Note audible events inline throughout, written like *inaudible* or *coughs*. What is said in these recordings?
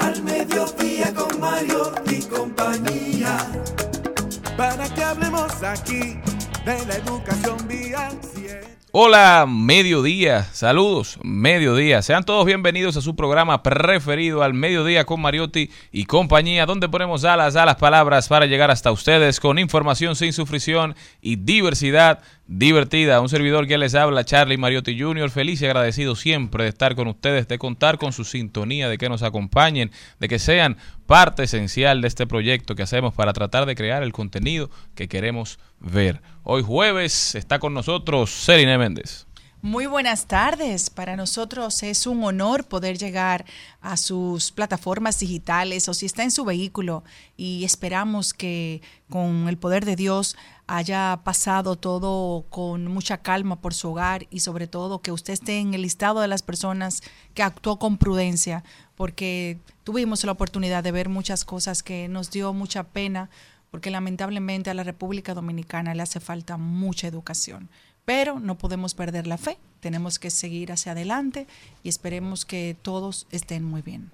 Al mediodía con Mario y compañía para que hablemos aquí de la educación. Hola, mediodía, saludos, mediodía. Sean todos bienvenidos a su programa preferido al mediodía con Mariotti y compañía, donde ponemos alas a las palabras para llegar hasta ustedes con información sin sufrición y diversidad divertida. Un servidor que les habla, Charlie Mariotti Jr., feliz y agradecido siempre de estar con ustedes, de contar con su sintonía, de que nos acompañen, de que sean parte esencial de este proyecto que hacemos para tratar de crear el contenido que queremos ver. Hoy jueves está con nosotros Celine Méndez. Muy buenas tardes. Para nosotros es un honor poder llegar a sus plataformas digitales o si está en su vehículo y esperamos que con el poder de Dios haya pasado todo con mucha calma por su hogar y sobre todo que usted esté en el listado de las personas que actuó con prudencia porque tuvimos la oportunidad de ver muchas cosas que nos dio mucha pena porque lamentablemente a la República Dominicana le hace falta mucha educación pero no podemos perder la fe, tenemos que seguir hacia adelante y esperemos que todos estén muy bien.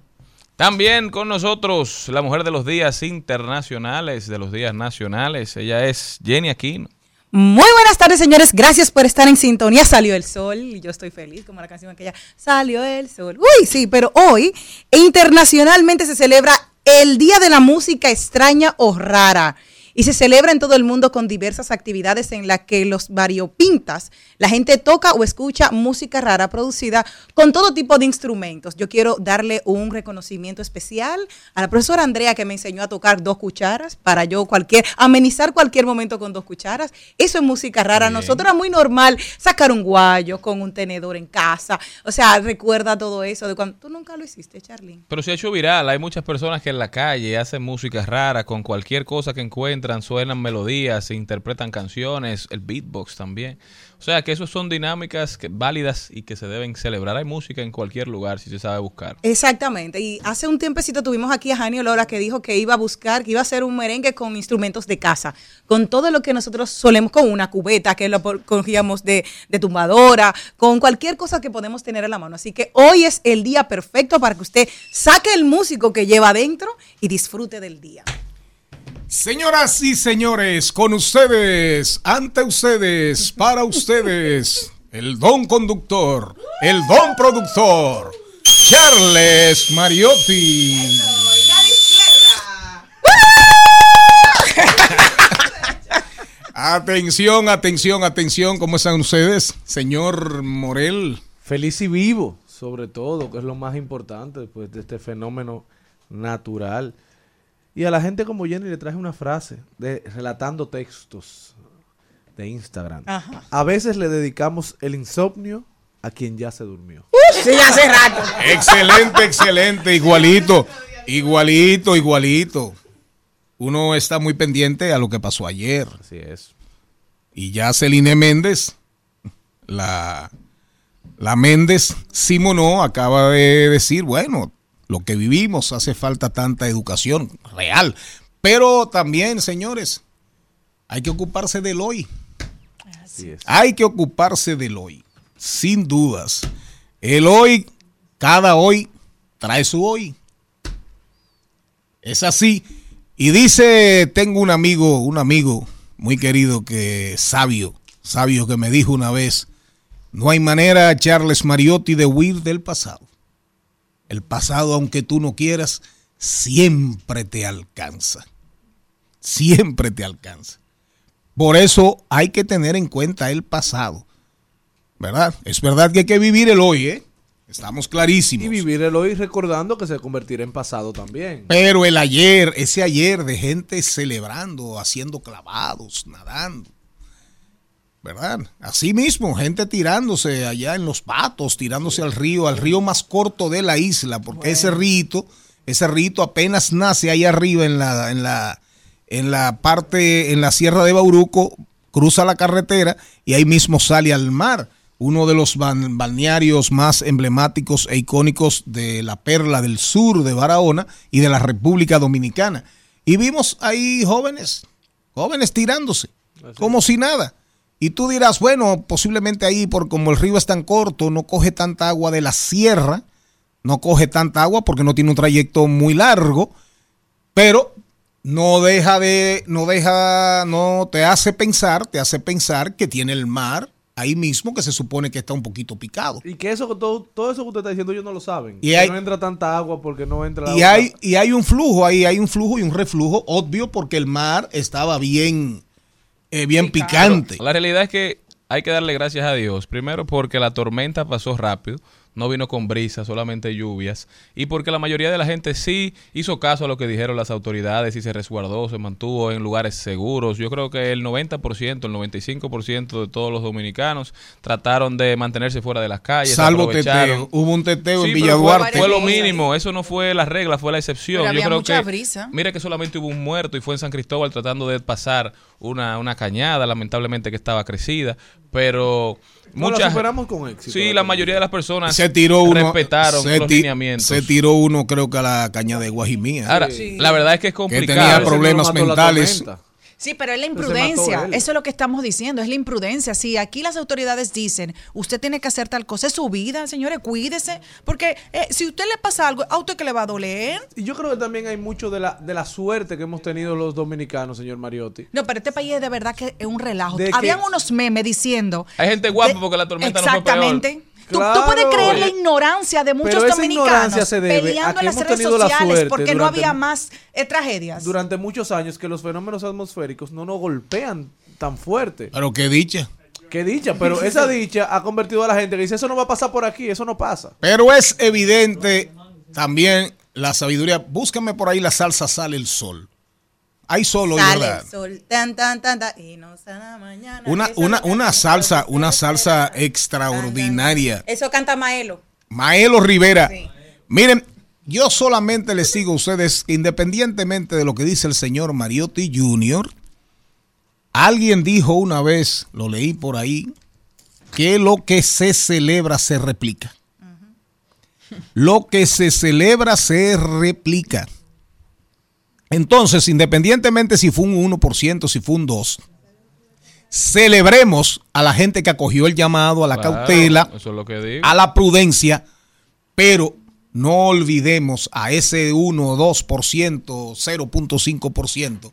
También con nosotros la mujer de los días internacionales, de los días nacionales, ella es Jenny Aquino. Muy buenas tardes, señores. Gracias por estar en sintonía. Salió el sol y yo estoy feliz, como la canción aquella. Salió el sol. Uy, sí, pero hoy internacionalmente se celebra el Día de la Música Extraña o Rara y se celebra en todo el mundo con diversas actividades en las que los variopintas, la gente toca o escucha música rara producida con todo tipo de instrumentos. Yo quiero darle un reconocimiento especial a la profesora Andrea que me enseñó a tocar dos cucharas para yo cualquier, amenizar cualquier momento con dos cucharas. Eso es música rara. Nosotros era muy normal sacar un guayo con un tenedor en casa. O sea, recuerda todo eso de cuando tú nunca lo hiciste, Charlene. Pero se ha hecho viral. Hay muchas personas que en la calle hacen música rara con cualquier cosa que encuentran suenan melodías, se interpretan canciones, el beatbox también. O sea que eso son dinámicas que, válidas y que se deben celebrar. Hay música en cualquier lugar si se sabe buscar. Exactamente. Y hace un tiempecito tuvimos aquí a Jani Olora que dijo que iba a buscar, que iba a hacer un merengue con instrumentos de casa, con todo lo que nosotros solemos, con una cubeta que lo cogíamos de, tumbadora, con cualquier cosa que podemos tener en la mano. Así que hoy es el día perfecto para que usted saque el músico que lleva adentro y disfrute del día. Señoras y señores, con ustedes, ante ustedes, para ustedes, el don conductor, el don productor, Charles Mariotti. Atención, atención, atención, ¿cómo están ustedes? Señor Morel. Feliz y vivo, sobre todo, que es lo más importante después de este fenómeno natural. Y a la gente como Jenny le traje una frase de relatando textos de Instagram. A veces le dedicamos el insomnio a quien ya se durmió. sí, hace rato. Excelente, excelente, igualito, igualito, igualito. uno está muy pendiente a lo que pasó ayer. Así es. Y ya Celine Méndez, la, la Méndez Simonó, acaba de decir, bueno, lo que vivimos hace falta tanta educación real. Pero también, señores, hay que ocuparse del hoy. Así es. Hay que ocuparse del hoy, sin dudas. El hoy, cada hoy, trae su hoy. Es así. Y dice, tengo un amigo, un amigo muy querido que sabio, sabio que me dijo una vez, no hay manera, Charles Mariotti, de huir del pasado. El pasado, aunque tú no quieras, siempre te alcanza. Siempre te alcanza. Por eso hay que tener en cuenta el pasado. ¿Verdad? Es verdad que hay que vivir el hoy, ¿eh? Estamos clarísimos. Y vivir el hoy recordando que se convertirá en pasado también. Pero el ayer, ese ayer de gente celebrando, haciendo clavados, nadando. ¿Verdad? Así mismo, gente tirándose allá en los patos, tirándose al río, al río más corto de la isla, porque ese rito, ese rito apenas nace ahí arriba en la, en la, en la parte, en la sierra de Bauruco, cruza la carretera y ahí mismo sale al mar. Uno de los balnearios más emblemáticos e icónicos de la perla del sur de Barahona y de la República Dominicana. Y vimos ahí jóvenes, jóvenes tirándose, como si nada. Y tú dirás, bueno, posiblemente ahí, por como el río es tan corto, no coge tanta agua de la sierra, no coge tanta agua porque no tiene un trayecto muy largo, pero no deja de, no deja, no te hace pensar, te hace pensar que tiene el mar ahí mismo que se supone que está un poquito picado. Y que eso, todo, todo eso que usted está diciendo, ellos no lo saben. Y Que hay- no entra tanta agua porque no entra la Y otra. hay, y hay un flujo ahí, hay un flujo y un reflujo obvio porque el mar estaba bien, eh, bien picante. La realidad es que hay que darle gracias a Dios. Primero porque la tormenta pasó rápido, no vino con brisa, solamente lluvias. Y porque la mayoría de la gente sí hizo caso a lo que dijeron las autoridades y se resguardó, se mantuvo en lugares seguros. Yo creo que el 90%, el 95% de todos los dominicanos trataron de mantenerse fuera de las calles. Salvo teteo. Hubo un teteo Sí, en Villa fue- Duarte. Fue lo mínimo, eso no fue la regla, fue la excepción. Pero Yo había creo mucha que, brisa. Mira que solamente hubo un muerto y fue en San Cristóbal tratando de pasar una, una cañada, lamentablemente que estaba crecida, pero No, la muchas superamos con éxito. Sí, la mayoría de las personas se tiró uno. respetaron se, los ti- lineamientos. se tiró uno, creo que a la caña de Guajimía. Ahora, la verdad es que es que complicado. tenía Ese no problemas mentales. Sí, pero es la imprudencia. Eso es lo que estamos diciendo, es la imprudencia. Si aquí las autoridades dicen, usted tiene que hacer tal cosa, es su vida, señores, cuídese. Porque eh, si usted le pasa algo, ¿a usted que le va a doler? Y yo creo que también hay mucho de la, de la suerte que hemos tenido los dominicanos, señor Mariotti. No, pero este país es de verdad que es un relajo. Habían unos memes diciendo. Hay gente guapa de- porque la tormenta no fue peor. Exactamente. Tú, tú puedes creer la ignorancia de muchos pero esa dominicanos peleando en las redes la sociales porque no había más eh, tragedias. Durante muchos años que los fenómenos atmosféricos no nos golpean tan fuerte. Pero qué dicha. Qué dicha, pero esa *laughs* dicha ha convertido a la gente que dice, eso no va a pasar por aquí, eso no pasa. Pero es evidente también la sabiduría. Búscame por ahí la salsa Sale el Sol. Hay sol hoy, Sale ¿verdad? el sol, tan, tan, tan, tan, y no mañana. Una, Esa una, una salsa, una salsa extraordinaria. Eso canta Maelo. Maelo Rivera. Sí. Miren, yo solamente les digo a ustedes independientemente de lo que dice el señor Mariotti Jr., alguien dijo una vez, lo leí por ahí, que lo que se celebra se replica. Lo que se celebra se replica. Entonces, independientemente si fue un 1%, si fue un 2%, celebremos a la gente que acogió el llamado, a la Claro, cautela, Eso es lo que digo. a la prudencia, pero no olvidemos a ese 1, 2%, 0.5%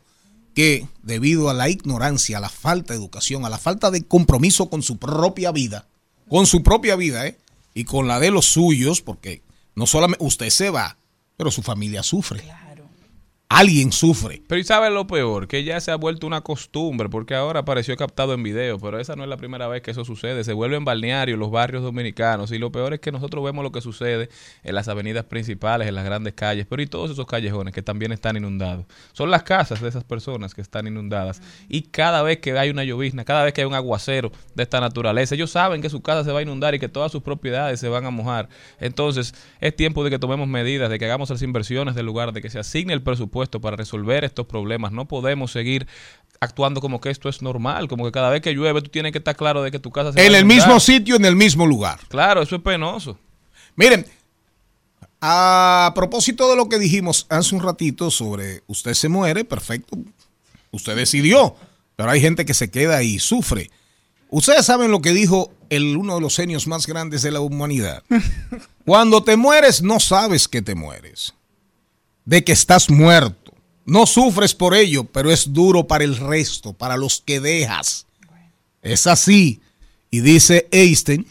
que debido a la ignorancia, a la falta de educación, a la falta de compromiso con su propia vida, con su propia vida, ¿eh? y con la de los suyos, porque no solamente usted se va, pero su familia sufre. Alguien sufre. Pero ¿y sabes lo peor? Que ya se ha vuelto una costumbre, porque ahora apareció captado en video, pero esa no es la primera vez que eso sucede. Se vuelve en balneario los barrios dominicanos y lo peor es que nosotros vemos lo que sucede en las avenidas principales, en las grandes calles, pero y todos esos callejones que también están inundados. Son las casas de esas personas que están inundadas y cada vez que hay una llovizna, cada vez que hay un aguacero de esta naturaleza, ellos saben que su casa se va a inundar y que todas sus propiedades se van a mojar. Entonces es tiempo de que tomemos medidas, de que hagamos las inversiones del lugar, de que se asigne el presupuesto presupuesto para resolver estos problemas. No podemos seguir actuando como que esto es normal, como que cada vez que llueve tú tienes que estar claro de que tu casa se va En a el mismo sitio, en el mismo lugar. Claro, eso es penoso. Miren, a propósito de lo que dijimos hace un ratito sobre usted se muere, perfecto. Usted decidió, pero hay gente que se queda y sufre. Ustedes saben lo que dijo el, uno de los genios más grandes de la humanidad. *laughs* Cuando te mueres, no sabes que te mueres. De que estás muerto. No sufres por ello, pero es duro para el resto, para los que dejas. Es así. Y dice Einstein,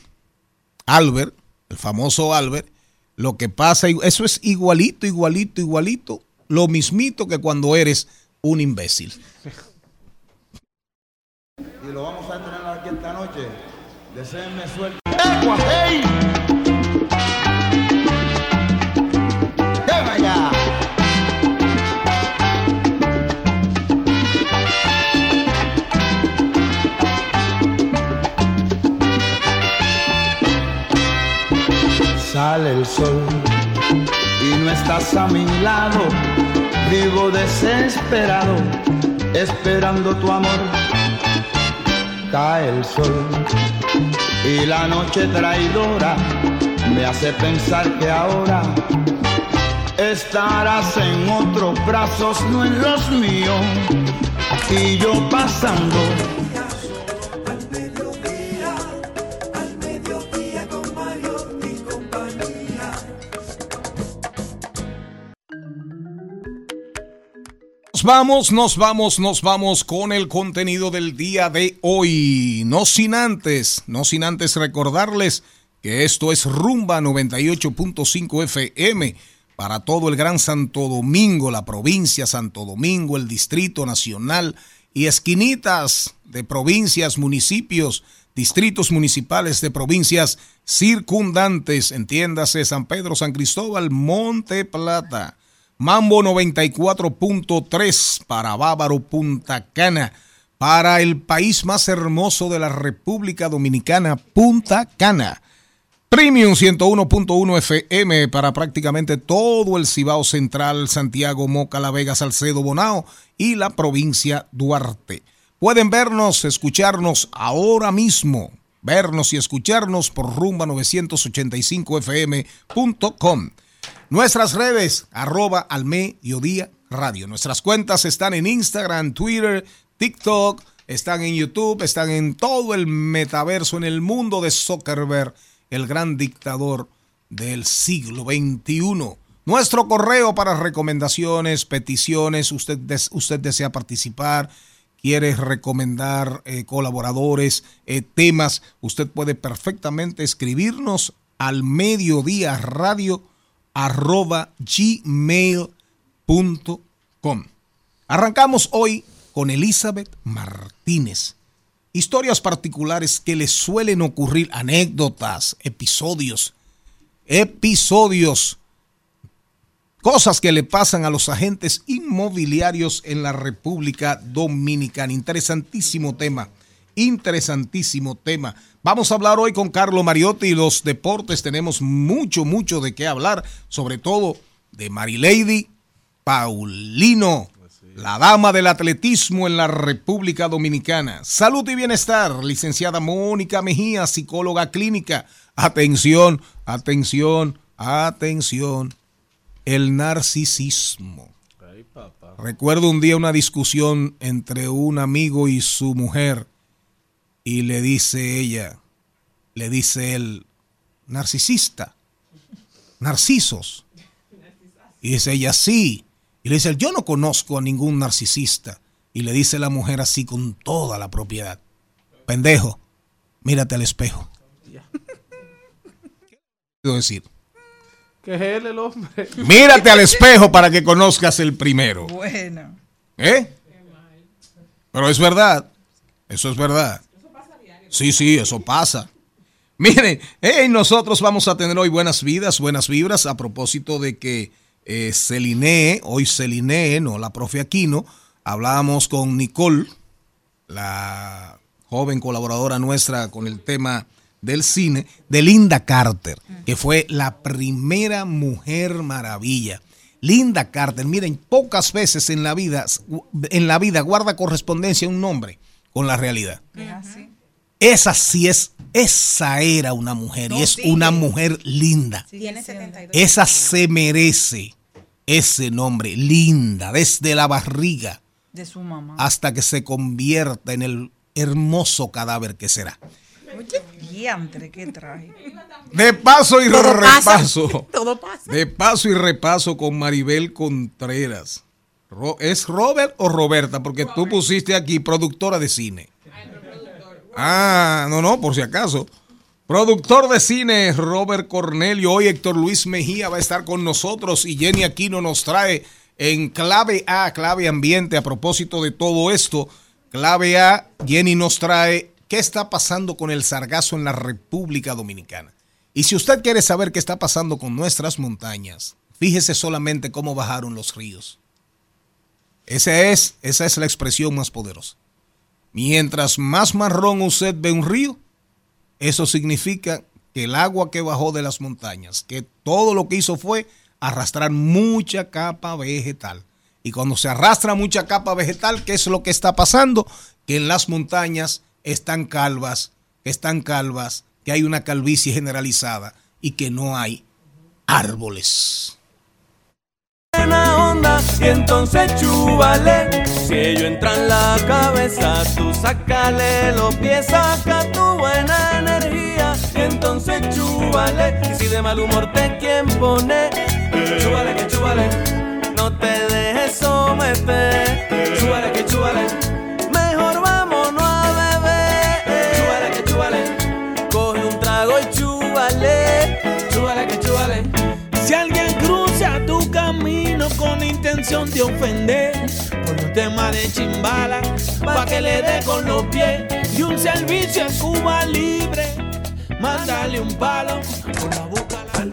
Albert, el famoso Albert, lo que pasa, eso es igualito, igualito, igualito, lo mismito que cuando eres un imbécil. Y lo vamos a entrenar aquí esta noche. Deseenme suerte. Sale el sol y no estás a mi lado. Vivo desesperado, esperando tu amor. Cae el sol y la noche traidora me hace pensar que ahora estarás en otros brazos, no en los míos. Y yo pasando. Vamos, nos vamos, nos vamos con el contenido del día de hoy. No sin antes, no sin antes recordarles que esto es Rumba 98.5 FM para todo el Gran Santo Domingo, la provincia Santo Domingo, el Distrito Nacional y esquinitas de provincias, municipios, distritos municipales de provincias circundantes, entiéndase San Pedro, San Cristóbal, Monte Plata. Mambo 94.3 para Bávaro, Punta Cana. Para el país más hermoso de la República Dominicana, Punta Cana. Premium 101.1 FM para prácticamente todo el Cibao Central, Santiago, Moca, La Vega, Salcedo, Bonao y la provincia Duarte. Pueden vernos, escucharnos ahora mismo. Vernos y escucharnos por rumba985fm.com. Nuestras redes, arroba al mediodía radio. Nuestras cuentas están en Instagram, Twitter, TikTok, están en YouTube, están en todo el metaverso, en el mundo de Zuckerberg, el gran dictador del siglo XXI. Nuestro correo para recomendaciones, peticiones, usted, usted desea participar, quiere recomendar eh, colaboradores, eh, temas, usted puede perfectamente escribirnos al mediodía radio arroba gmail.com. Arrancamos hoy con Elizabeth Martínez. Historias particulares que le suelen ocurrir, anécdotas, episodios, episodios, cosas que le pasan a los agentes inmobiliarios en la República Dominicana. Interesantísimo tema, interesantísimo tema. Vamos a hablar hoy con Carlo Mariotti y los deportes. Tenemos mucho, mucho de qué hablar, sobre todo de Marilady Paulino, la dama del atletismo en la República Dominicana. Salud y bienestar, licenciada Mónica Mejía, psicóloga clínica. Atención, atención, atención. El narcisismo. Recuerdo un día una discusión entre un amigo y su mujer y le dice ella, le dice él, narcisista, narcisos. Y dice ella, sí. Y le dice, él, yo no conozco a ningún narcisista. Y le dice la mujer así con toda la propiedad, pendejo, mírate al espejo. ¿Qué *laughs* quiero decir? Que es él el hombre. Mírate al espejo para que conozcas el primero. Bueno. ¿Eh? Pero es verdad. Eso es verdad. Sí, sí, eso pasa. Miren, hey, nosotros vamos a tener hoy buenas vidas, buenas vibras, a propósito de que eh, Celine, hoy Celine, no la profe Aquino, hablábamos con Nicole, la joven colaboradora nuestra con el tema del cine, de Linda Carter, que fue la primera mujer maravilla. Linda Carter. Miren, pocas veces en la vida, en la vida guarda correspondencia un nombre con la realidad. Esa sí es, esa era una mujer y es una mujer linda. Tiene 72. Esa se merece ese nombre, linda, desde la barriga De su mamá. hasta que se convierta en el hermoso cadáver que será. Diantre, qué traje. De paso y Todo pasa. repaso. *laughs* Todo pasa. De paso y repaso con Maribel Contreras. ¿Es Robert o Roberta? Porque tú pusiste aquí productora de cine. Ah, no, no, por si acaso. Productor de cine Robert Cornelio. Hoy Héctor Luis Mejía va a estar con nosotros y Jenny Aquino nos trae en clave A, clave ambiente. A propósito de todo esto, clave A, Jenny nos trae qué está pasando con el sargazo en la República Dominicana. Y si usted quiere saber qué está pasando con nuestras montañas, fíjese solamente cómo bajaron los ríos. Esa es, esa es la expresión más poderosa. Mientras más marrón usted ve un río, eso significa que el agua que bajó de las montañas, que todo lo que hizo fue arrastrar mucha capa vegetal. Y cuando se arrastra mucha capa vegetal, ¿qué es lo que está pasando? Que en las montañas están calvas, están calvas, que hay una calvicie generalizada y que no hay árboles. Buena onda y entonces chúbale. Si ello entra en la cabeza, tú sácale los pies, saca tu buena energía y entonces chúbale. Y si de mal humor te quien pone, chúbale que chúbale, no te dejes someter. Chúbale que chúbale, intención de ofender, por un tema de chimbala, pa' que le dé con los pies y un servicio en Cuba libre, mándale un palo por la boca. Al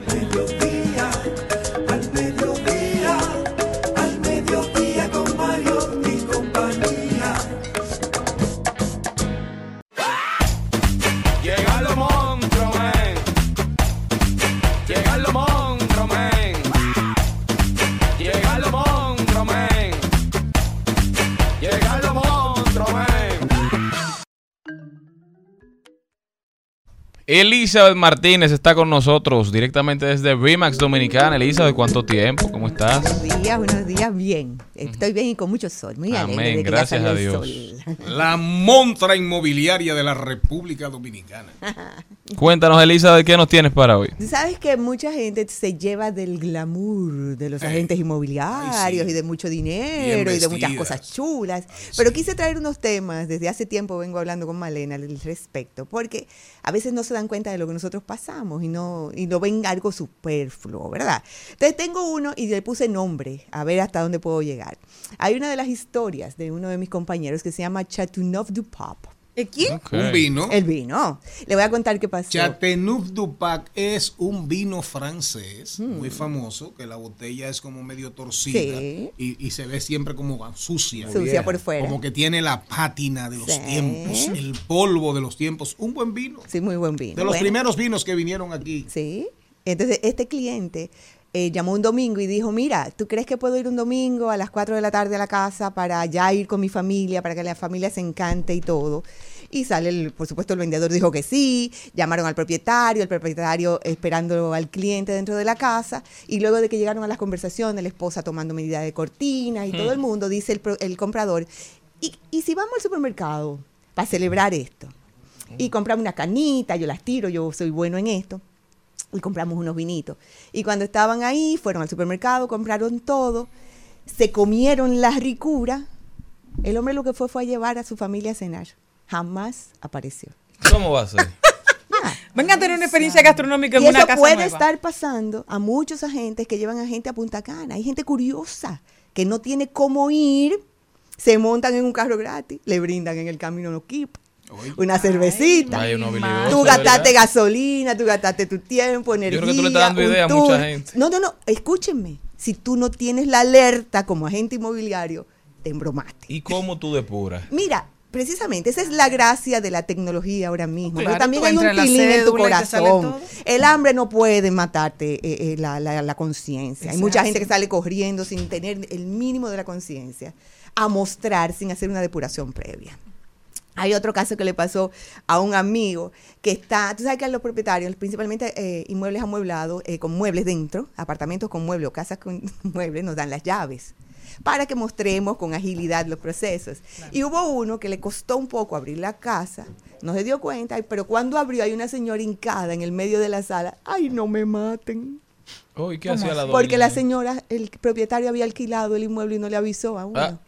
Elizabeth Martínez está con nosotros directamente desde Remax Dominicana. Elizabeth, ¿cuánto tiempo? ¿Cómo estás? Buenos días, buenos días, bien. Estoy bien y con mucho sol. Muy alegre Amén, de que ya gracias salió a el Dios. sol. La montra inmobiliaria de la República Dominicana. *laughs* Cuéntanos, Elizabeth, ¿qué nos tienes para hoy? Sabes que mucha gente se lleva del glamour de los agentes inmobiliarios Ay, sí. y de mucho dinero y de muchas cosas chulas. Pero quise traer unos temas, desde hace tiempo vengo hablando con Malena al respecto, porque a veces no se dan cuenta de lo que nosotros pasamos y no y lo ven algo superfluo, ¿verdad? Entonces tengo uno y le puse nombre, a ver hasta dónde puedo llegar. Hay una de las historias de uno de mis compañeros que se llama Chateauneuf du Pape. ¿Quién? Ok. Un vino. El vino. Le voy a contar qué pasó. Chateauneuf du Pac es un vino francés Hmm. muy famoso, que la botella es como medio torcida Sí. y, y se ve siempre como sucia. Sucia por fuera. Como que tiene la pátina de los Sí. tiempos, el polvo de los tiempos. Un buen vino. Sí, muy buen vino. De los Bueno. primeros vinos que vinieron aquí. Sí. Entonces, este cliente eh, llamó un domingo y dijo, mira, ¿tú crees que puedo ir un domingo a las 4 de la tarde a la casa para ya ir con mi familia, para que la familia se encante y todo? Y sale, el- por supuesto, el vendedor dijo que sí, llamaron al propietario, el propietario esperando al cliente dentro de la casa, y luego de que llegaron a las conversaciones, la esposa tomando medidas de cortina y todo el mundo, dice el, el comprador, ¿y, ¿y si vamos al supermercado para celebrar esto? Y compramos una canita, yo las tiro, yo soy bueno en esto y compramos unos vinitos. Y cuando estaban ahí, fueron al supermercado, compraron todo, se comieron la ricura. El hombre lo que fue fue a llevar a su familia a cenar. Jamás apareció. ¿Cómo va a ser? *laughs* Venga a tener una experiencia gastronómica en Y una eso casa puede nueva. estar pasando a muchos agentes que llevan a gente a Punta Cana. Hay gente curiosa que no tiene cómo ir, se montan en un carro gratis, le brindan en el camino unos kip, una cervecita. Vaya, uno Tú gastaste ¿verdad? gastaste tu gastaste tu tiempo, energía. creo que tú le estás dando un idea a mucha gente. No, no, no, escúchenme. Si tú no tienes la alerta como agente inmobiliario, te embromaste. ¿Y cómo tú depuras? Mira, Precisamente, esa es la gracia de la tecnología ahora mismo. Claro, Pero también tú hay un entras en tu corazón. El hambre no puede matarte eh, eh, la, la- la conciencia. Hay mucha gente que sale corriendo sin tener el mínimo de la conciencia a mostrar sin hacer una depuración previa. Hay otro caso que le pasó a un amigo que está, tú sabes que a los propietarios, principalmente eh, inmuebles amueblados, eh, con muebles dentro, apartamentos con muebles o casas con *laughs* muebles, nos dan las llaves para que mostremos con agilidad los procesos. Y hubo uno que le costó un poco abrir la casa, no se dio cuenta, pero cuando abrió hay una señora hincada en el medio de la sala, ay, no me maten. Oh, ¿y qué ¿Cómo hacía la doña? Porque la señora, el propietario había alquilado el inmueble y no le avisó a uno. Ah,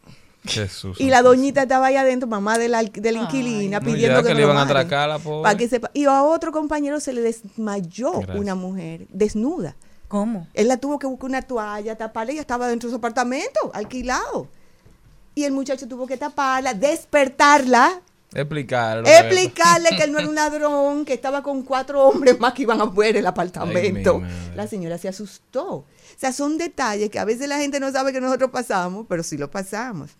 Jesús. Y la doñita estaba ahí adentro, mamá de la, de la inquilina, pidiendo que, que le lo iban a maten. atracar a la pobre. Pa' que sepa. Y a otro compañero se le desmayó Gracias. una mujer, desnuda. ¿Cómo? Él la tuvo que buscar una toalla, taparla y ella estaba dentro de su apartamento, alquilado. Y el muchacho tuvo que taparla, despertarla, Explicar. explicarle que él no era un *laughs* ladrón, que estaba con cuatro hombres más que iban a ver el apartamento. Ay, la señora se asustó. O sea, son detalles que a veces la gente no sabe que nosotros pasamos, pero sí lo pasamos.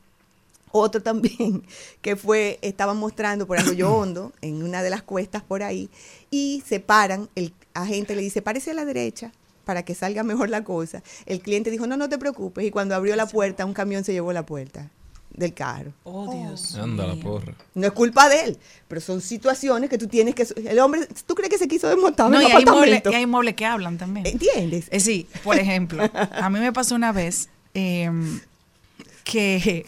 Otro también, *laughs* que fue, estaban mostrando por Arroyo *coughs* Hondo, en una de las cuestas por ahí, y se paran, el agente le dice, párese a la derecha para que salga mejor la cosa. El cliente dijo, no, no te preocupes, y cuando abrió la puerta, un camión se llevó la puerta del carro. Oh, Dios. Anda la porra. No es culpa de él, pero son situaciones que tú tienes que... El hombre, ¿tú crees que se quiso desmontar No, y hay, muebles, y hay muebles que hablan también. ¿Entiendes? Eh, sí, por ejemplo, a mí me pasó una vez em, que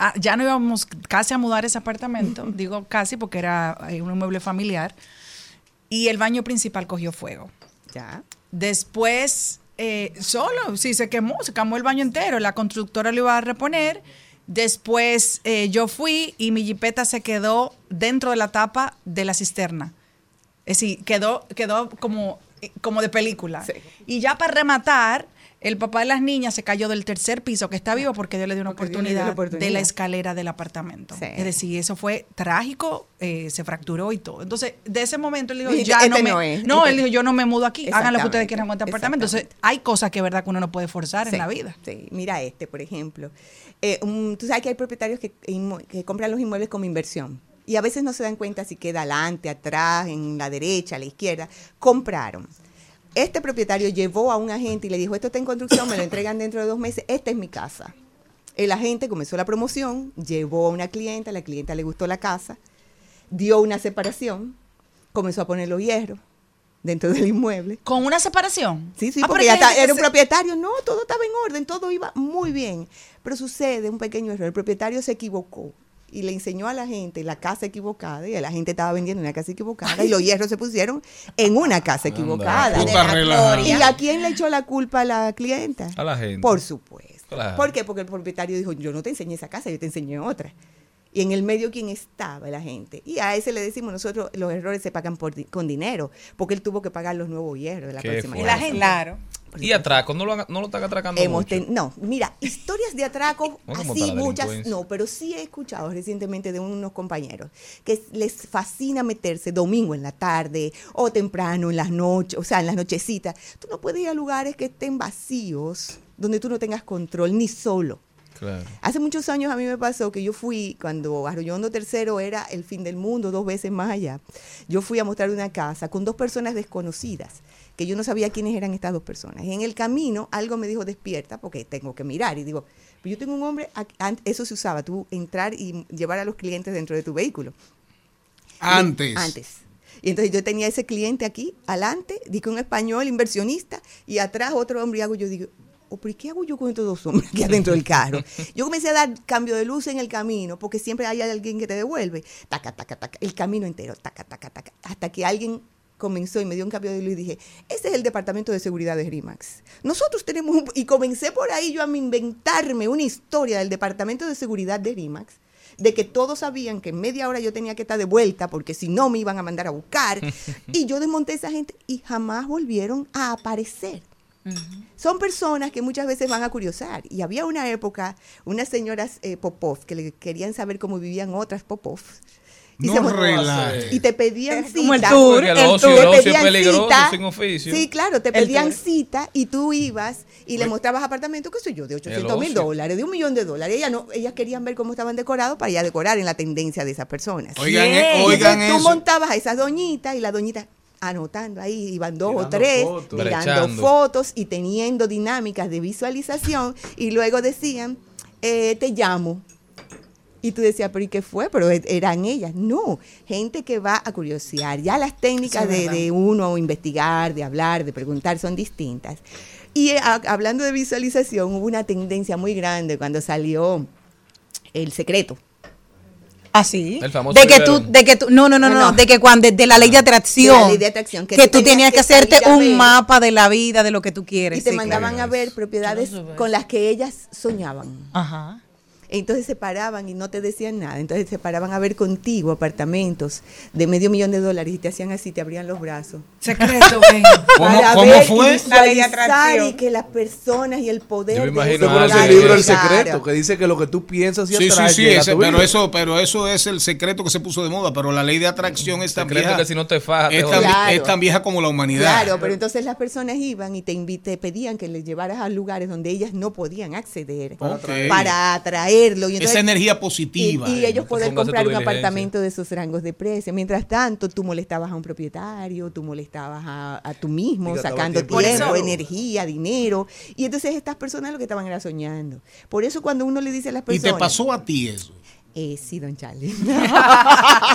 ah, ya no íbamos casi a mudar ese apartamento, digo casi porque era eh, un mueble familiar, y el baño principal cogió fuego. Ya. Después, eh, solo, sí, se quemó, se quemó el baño entero, la constructora lo iba a reponer. Después eh, yo fui y mi jipeta se quedó dentro de la tapa de la cisterna. Es decir, quedó, quedó como, como de película. Sí. Y ya para rematar, el papá de las niñas se cayó del tercer piso, que está vivo porque Dios le dio una la oportunidad, de la escalera del apartamento. Sí. Es decir, eso fue trágico, eh, se fracturó y todo. Entonces, de ese momento él dijo, ya no "Este me... no es, no, él dijo, yo no me mudo aquí, hagan lo que ustedes quieran con este apartamento. Entonces, hay cosas que es verdad que uno no puede forzar Sí, en la vida. Sí, mira este, por ejemplo. Eh, un- tú sabes que hay propietarios que, que compran los inmuebles como inversión. Y a veces no se dan cuenta si queda adelante, atrás, en la derecha, a la izquierda. Compraron. Este propietario llevó a un agente y le dijo, esto está en construcción, me lo entregan dentro de dos meses, esta es mi casa. El agente comenzó la promoción, llevó a una clienta, la clienta le gustó la casa, dio una separación, comenzó a poner los hierros dentro del inmueble. Con una separación. Sí, sí, Ah, porque ya está- era un se- propietario. No, todo estaba en orden, todo iba muy bien. Pero sucede un pequeño error. El propietario se equivocó y le enseñó a la gente la casa equivocada y la gente estaba vendiendo una casa equivocada y los hierros se pusieron en una casa equivocada. ¿Y a quién le echó la culpa a la clienta? A la gente. Por supuesto. Claro. ¿Por qué? Porque el propietario dijo, yo no te enseñé esa casa, yo te enseñé otra. Y en el medio, ¿quién estaba? La gente. Y a ese le decimos nosotros, los errores se pagan por con dinero, porque él tuvo que pagar los nuevos hierros de la Qué próxima. La gente. Claro. Y atraco, no lo, no lo están atracando Hemos mucho. ten- no, mira, historias de atraco, *laughs* No, ¿cómo así muchas, no, pero sí he escuchado recientemente de unos compañeros que les fascina meterse domingo en la tarde o temprano en las noches, o sea, en las nochecitas. Tú no puedes ir a lugares que estén vacíos, donde tú no tengas control, ni solo. Claro. Hace muchos años a mí me pasó que yo fui, cuando Arroyo Hondo tercero era el fin del mundo, dos veces más allá, yo fui a mostrar una casa con dos personas desconocidas, que yo no sabía quiénes eran estas dos personas. Y en el camino algo me dijo, despierta, porque tengo que mirar. Y digo, "Pero yo tengo un hombre, eso se usaba, tú entrar y llevar a los clientes dentro de tu vehículo. Antes. Antes. Y entonces yo tenía ese cliente aquí, adelante, dije un español inversionista, y atrás otro hombre, y hago yo, digo, ¿o por qué hago yo con estos dos hombres aquí adentro del carro? *laughs* Yo comencé a dar cambio de luz en el camino, porque siempre hay alguien que te devuelve, taca, taca, taca, el camino entero, taca, taca, taca, hasta que alguien comenzó y me dio un cambio de luz y dije, ese es el departamento de seguridad de RIMAX. Nosotros tenemos un... Y comencé por ahí yo a inventarme una historia del departamento de seguridad de RIMAX de que todos sabían que en media hora yo tenía que estar de vuelta porque si no me iban a mandar a buscar. *laughs* y yo desmonté a esa gente y jamás volvieron a aparecer. Son personas que muchas veces van a curiosar. Y había una época, unas señoras eh, Popov que le querían saber cómo vivían otras Popov. Y No se y te pedían cita. como el tour, el el ocio, tour. Te ocio es pedían peligroso cita. sin oficio. Sí, claro, te pedían cita y tú ibas y le mostrabas apartamentos, qué sé yo, de 800 mil dólares, de un millón de dólares. Ellas, no, ellas querían ver cómo estaban decorados para ya decorar en la tendencia de esas personas. Oigan, Bien. eh, Y oigan entonces tú eso. montabas a esas doñitas y la doñita anotando ahí, iban dos o tres, fotos. tirando Brechando. fotos y teniendo dinámicas de visualización y luego decían, eh, te llamo. Y tú decías, pero ¿y qué fue? Pero e- eran ellas. No, gente que va a curiosear. Ya las técnicas de, uno investigar, de hablar, de preguntar son distintas. Y eh, a- hablando de visualización, hubo una tendencia muy grande cuando salió El Secreto. Así. El famoso de que tú, de que tú, no, no, no, No, no, no. de que cuando de, la ley de atracción, De la ley de atracción, que, que tú tenías tenías que hacerte un mapa de la vida, de lo que tú quieres. Y te sí, mandaban claro. a ver propiedades no con las que ellas soñaban. Ajá. Entonces se paraban y no te decían nada. Entonces se paraban a ver contigo apartamentos de medio millón de dólares y te hacían así, te abrían los brazos. Secreto, *laughs* ven. ¿Cómo, Para cómo ver fue? y La ley de visualizar atracción. y que las personas y el poder Yo me imagino eso Eso es sí, el libro El sí. Secreto, que dice que lo que tú piensas y Sí, sí, atraes sí, a ese- pero eso, pero eso es el secreto que se puso de moda, pero la ley de atracción es tan Secreto vieja, que si no te fajas, es tan, jodes. Claro. es tan vieja como la humanidad. Claro, pero entonces las personas iban y te, te pedían que les llevaras a lugares donde ellas no podían acceder para Y entonces- Esa energía y, positiva. y ellos poder comprar un apartamento de esos rangos de precio. Mientras tanto, tú molestabas a un propietario, tú molestabas a, a tú mismo, Y sacando tiempo y energía, dinero. Y entonces estas personas lo que estaban era soñando. Por eso cuando uno le dice a las y personas... te pasó a ti eso. Eh, sí, don Charlie.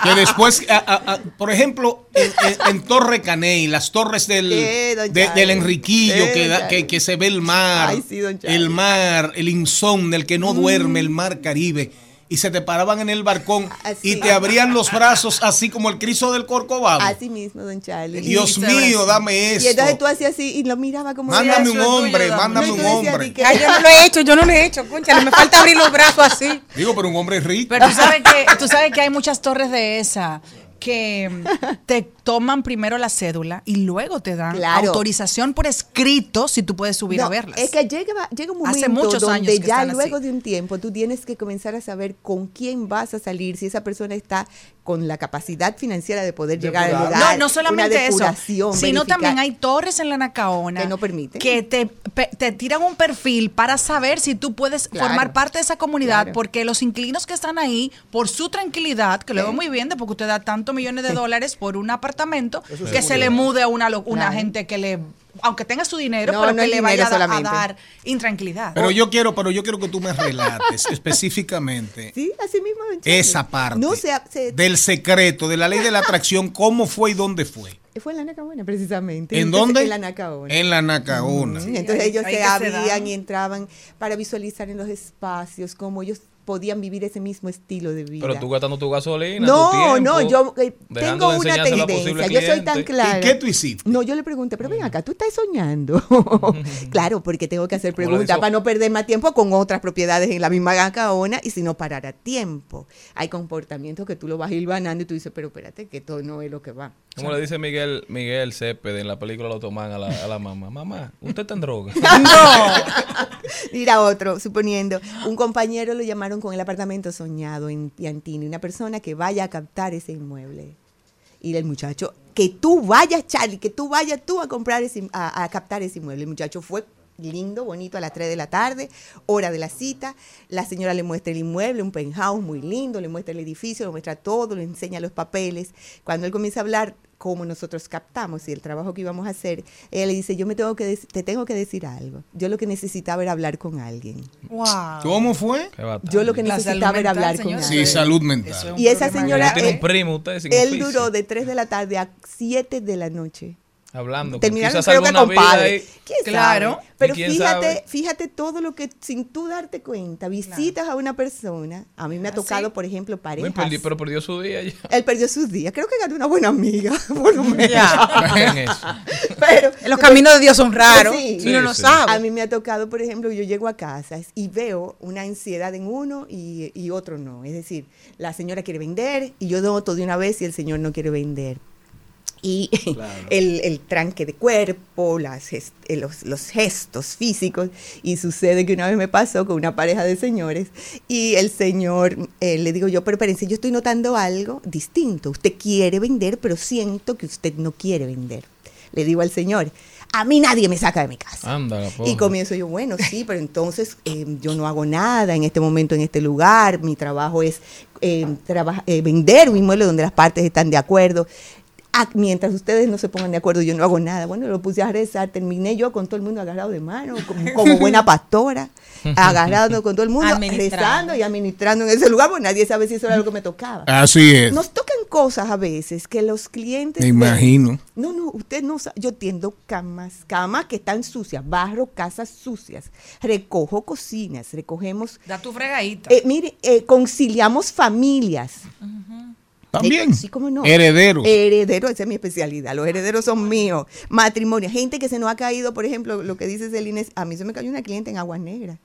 Que después, a- a- a- por ejemplo, en, en- en Torre Caney, las torres del, Eh, de- del Enriquillo, Eh, que, da- que, que se ve el mar, Ay, sí, el mar, el insomnio, el que no duerme, el mar Caribe. Y se te paraban en el balcón *laughs* Así. y te abrían los brazos así como el Cristo del Corcovado. Así mismo, don Charlie. Dios Y mío, dame Y esto. entonces tú hacías así y lo miraba como... Mándame Eso un tuyo, hombre, dame. mándame No, un y hombre. que- Ay, yo no lo he hecho, yo no lo he hecho, concha, me falta abrir los brazos así. Digo, pero un hombre rico. Pero tú sabes que, tú sabes que hay muchas torres de esa que te toman primero la cédula y luego te dan Claro. autorización por escrito si tú puedes subir No, a verlas. Es que llega, llega un momento Hace muchos donde años que ya están luego así. de un tiempo tú tienes que comenzar a saber con quién vas a salir, si esa persona está con la capacidad financiera de poder llegar lugar. No, no solamente eso, sino verificar. también hay torres en la Nacaona Que no permiten. que te, te tiran un perfil para saber si tú puedes Claro. formar parte de esa comunidad, Claro. porque los inquilinos que están ahí, por su tranquilidad, que lo veo muy bien, de porque usted da tantos millones de dólares por un apartamento, que se le mude a una, una Claro. gente que le, aunque tenga su dinero, No, pero no que le vaya a, dar intranquilidad. Pero yo quiero, pero yo quiero que tú me relates *laughs* específicamente Sí, así mismo. esa parte No se, se- del secreto, de la ley de la atracción, cómo fue y dónde fue. fue en la Nacaona precisamente. ¿En Entonces, dónde? En la Nacaona. En la Nacaona. Mm, Entonces ellos se abrían y entraban para visualizar en los espacios cómo ellos podían vivir ese mismo estilo de vida. Pero tú gastando tu gasolina, No, tu tiempo, no, yo eh, tengo de una a tendencia. Yo soy tan clara. ¿Y qué tú hiciste? No, yo le pregunté, pero ven acá, tú estás soñando. *laughs* claro, porque tengo que hacer preguntas para no perder más tiempo con otras propiedades en la misma Gacaona y si no parar a tiempo. Hay comportamientos que tú lo vas hilvanando y tú dices, pero espérate, que esto no es lo que va. Como le dice Miguel Miguel Cepeda en la película Lo Toman a la, a la mamá. Mamá, usted está en droga. *laughs* Mira otro, suponiendo, un compañero lo llamaron con el apartamento soñado en Piantini, una persona que vaya a captar ese inmueble. Y el muchacho, que tú vayas, Charlie, que tú vayas tú a comprar a, a captar ese inmueble. El muchacho fue lindo, bonito a las 3 de la tarde, hora de la cita. La señora le muestra el inmueble, un penthouse muy lindo, le muestra el edificio, le muestra todo, le enseña los papeles. Cuando él comienza a hablar cómo nosotros captamos y el trabajo que íbamos a hacer, ella le dice, yo me tengo que te tengo que decir algo. Yo lo que necesitaba era hablar con alguien. wow. ¿Cómo fue? Yo lo que La necesitaba era hablar con alguien. Sí, salud mental. Es un Y esa señora, Tiene un él- primo usted sin Él oficio. duró de 3 de la tarde a 7 de la noche. Hablando. Terminaron creo que con padre. ahí- ¿Quién Claro. sabe? Pero ¿Y quién fíjate, sabe? fíjate todo lo que sin tú darte cuenta, visitas a una persona. A mí me ha tocado, sí? por ejemplo, parejas. perdi- pero perdió su día ya. Él perdió sus días. Creo que ganó una buena amiga, *laughs* por lo menos. Pero *laughs* Los caminos de Dios son raros Sí. y uno no Sí, sí. sabe. A mí me ha tocado, por ejemplo, yo llego a casa y veo una ansiedad en uno y, y otro no. Es decir, la señora quiere vender y yo noto de una vez si el señor no quiere vender. Y *laughs* el, el tranque de cuerpo, las gest- eh, los, los gestos físicos. Y sucede que una vez me pasó con una pareja de señores y el señor eh, le digo yo, pero espérense, yo estoy notando algo distinto. Usted quiere vender, pero siento que usted no quiere vender. Le digo al señor, a mí nadie me saca de mi casa. Anda, Y comienzo yo, bueno, sí, pero entonces eh, yo no hago nada en este momento, en este lugar. Mi trabajo es eh, traba- eh, vender un inmueble donde las partes están de acuerdo. Ah, mientras ustedes no se pongan de acuerdo, yo no hago nada. Bueno, lo puse a rezar. Terminé yo con todo el mundo agarrado de mano, como, *laughs* como buena pastora, agarrado con todo el mundo, rezando y administrando en ese lugar, porque nadie sabe si eso era lo que me tocaba. Así es. Nos tocan cosas a veces que los clientes... Me ven. imagino. No, no, usted no sabe. Yo tiendo camas, camas que están sucias, barro casas sucias, recojo cocinas, recogemos. Da tu fregadita. Eh, mire, eh, conciliamos familias. También. Sí, cómo no. Herederos. Herederos, esa es mi especialidad. Los herederos son míos. Matrimonio. Gente que se nos ha caído, por ejemplo, lo que dice Celines, a mí se me cayó una cliente en Agua Negra.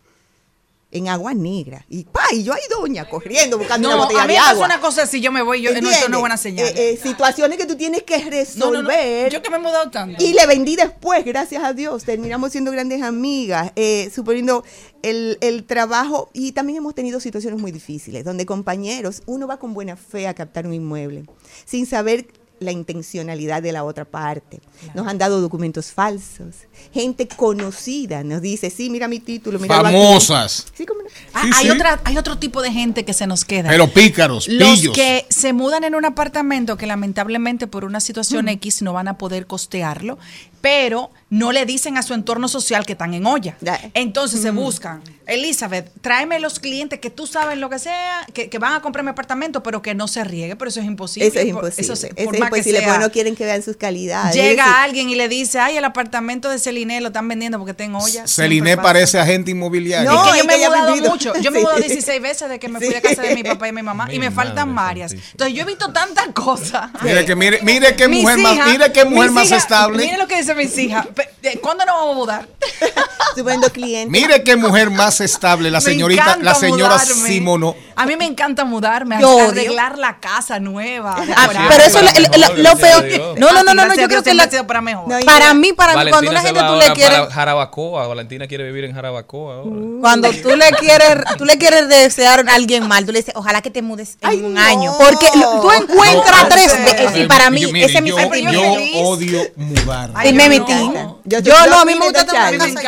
En Agua Negra. Y, pa, y yo ahí, doña, corriendo, buscando no, una botella a mí de agua. una cosa así, yo me voy, yo, no, buena señal. Eh, eh, situaciones que tú tienes que no, resolver. yo que me he mudado tanto. Y le vendí después, gracias a Dios. Terminamos siendo grandes amigas, eh, suponiendo el, el trabajo. Y también hemos tenido situaciones muy difíciles, donde compañeros, uno va con buena fe a captar un inmueble, sin saber la intencionalidad de la otra parte. Nos han dado documentos falsos. Gente conocida nos dice, sí, mira mi título, mira Famosas. Sí, cómo no. Ah, Sí, hay, sí. Otra, hay otro tipo de gente que se nos queda. Pero pícaros, Los pillos. que se mudan en un apartamento que lamentablemente por una situación X no van a poder costearlo, pero no le dicen a su entorno social que están en olla. Entonces se buscan, Elizabeth, tráeme los clientes que tú sabes lo que sea, que, que van a comprar mi apartamento, pero que no se riegue, pero eso es imposible. Eso es imposible. eso Eso se- es por más que imposible, porque no quieren que vean sus calidades. Es Llega alguien y le dice, ay, el apartamento de Celine lo están vendiendo porque está en olla. Pasa. parece agente inmobiliario. No, Es que yo es me he mudado vivido. mucho. Yo me *laughs* he mudado 16 veces de que me fui Sí. de casa de mi papá y mi mamá y me faltan varias. Entonces yo he visto tantas cosas. Mire que mire, mire qué mujer más, mire qué mujer más estable. Mire lo que dice mis hijas. Eh, ¿Cuándo nos vamos a mudar? *laughs* suponiendo clientes. Mire qué mujer más estable, la señorita, la señora mudarme. Simono. A mí me encanta mudarme, Yo odio. arreglar la casa nueva. Ah, pero eso lo, lo- mejor, lo gracias peor. No, no, no, no, no, yo creo que la- ha sido para mejor. No, para mí, para mí, cuando Valentina una gente tú le quieres, Jarabacoa. Valentina quiere vivir en Jarabacoa ahora. cuando tú le quieres, tú le quieres desear a alguien mal, tú le dices, ojalá que te mudes en Ay, un no. año, porque tú encuentras No, tres veces. Y para mí, ese es mi yo, sentimiento. yo feliz. odio mudar. Ay, me yo metí. no. Yo, Yo- no, yo a mí me gusta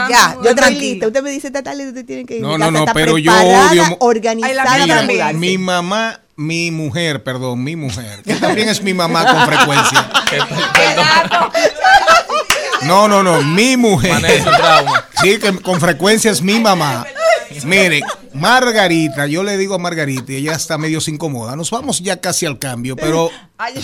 ya, yo Yo tranquila. Usted me dice, Tatale, usted tiene que ir. No, Mi no, no, pero yo odio organizada para mi mamá, mi mujer, perdón, mi mujer, que también es mi mamá con frecuencia. *laughs* No, no, no, mi mujer. Sí, que con frecuencia es mi mamá. *laughs* Mire, Margarita, yo le digo a Margarita y ella está medio se incomoda. Nos vamos ya casi al cambio, pero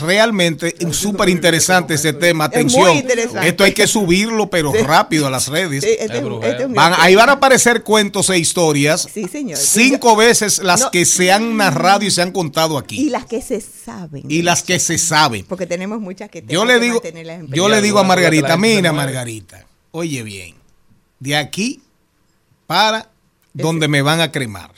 realmente es súper interesante este tema. Es muy Atención, interesante. esto hay que subirlo, pero rápido a las redes. Sí, este Es este es Van- ahí van a aparecer cuentos e historias. Sí, señor. Cinco veces las No. que se han narrado y se han contado aquí. Y las que se saben. Y las que se saben. Porque tenemos muchas que Yo tenemos le que digo, mantenerlas en yo le digo a Margarita, mira mueve". Margarita, oye bien, de aquí para *laughs* donde me van a cremar.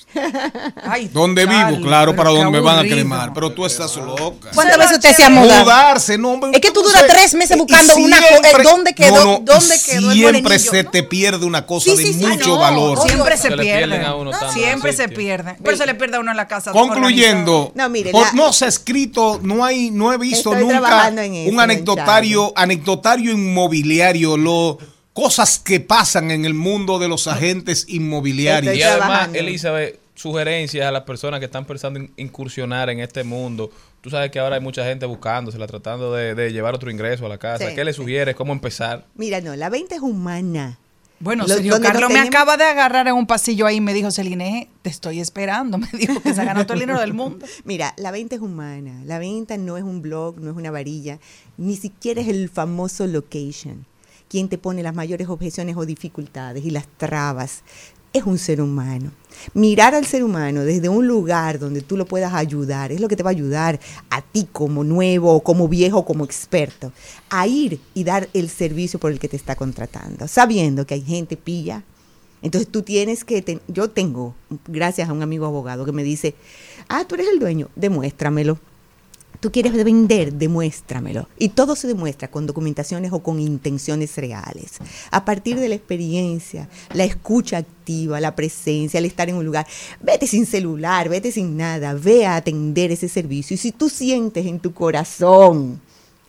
Ay, Donde Charlie, vivo, claro, para donde me van a cremar. Pero tú estás loca. ¿Cuántas veces usted se ha mudado? Mudarse, no, hombre, Es que tú duras tres meses buscando una co- siempre- eh, ¿dónde quedó- no, no, dónde quedó Siempre se te pierde una cosa Sí, de sí, mucho no, valor. Siempre se, Se le pierden. pierden a uno tantos Siempre se pierden. Pero se le pierde a uno en la casa. Concluyendo, No, mire, por- la- no se ha escrito, no hay, no he visto nunca un anecdotario, anecdotario inmobiliario, lo cosas que pasan en el mundo de los agentes inmobiliarios. Y además. Elizabeth, sugerencias a las personas que están pensando en incursionar en este mundo. Tú sabes que ahora hay mucha gente buscándosela, tratando de, de llevar otro ingreso a la casa. Sí. ¿Qué le sugieres? ¿Cómo empezar? Mira, no, la venta es humana. Bueno, Lo- Sergio Carlos me acaba de agarrar en un pasillo ahí y me dijo, Celine, te estoy esperando. *laughs* Me dijo que se ganó todo el dinero del mundo. *laughs* Mira, la venta es humana. La venta no es un blog, no es una varilla, ni siquiera es el famoso location. Quien te pone las mayores objeciones o dificultades y las trabas es un ser humano. Mirar al ser humano desde un lugar donde tú lo puedas ayudar es lo que te va a ayudar a ti como nuevo, como viejo, como experto, a ir y dar el servicio por el que te está contratando, sabiendo que hay gente pilla, entonces tú tienes que, yo tengo, gracias a un amigo abogado que me dice, ah, tú eres el dueño, demuéstramelo. Tú quieres vender, demuéstramelo. Y todo se demuestra con documentaciones o con intenciones reales. A partir de la experiencia, la escucha activa, la presencia, el estar en un lugar. Vete sin celular, vete sin nada, ve a atender ese servicio. Y si tú sientes en tu corazón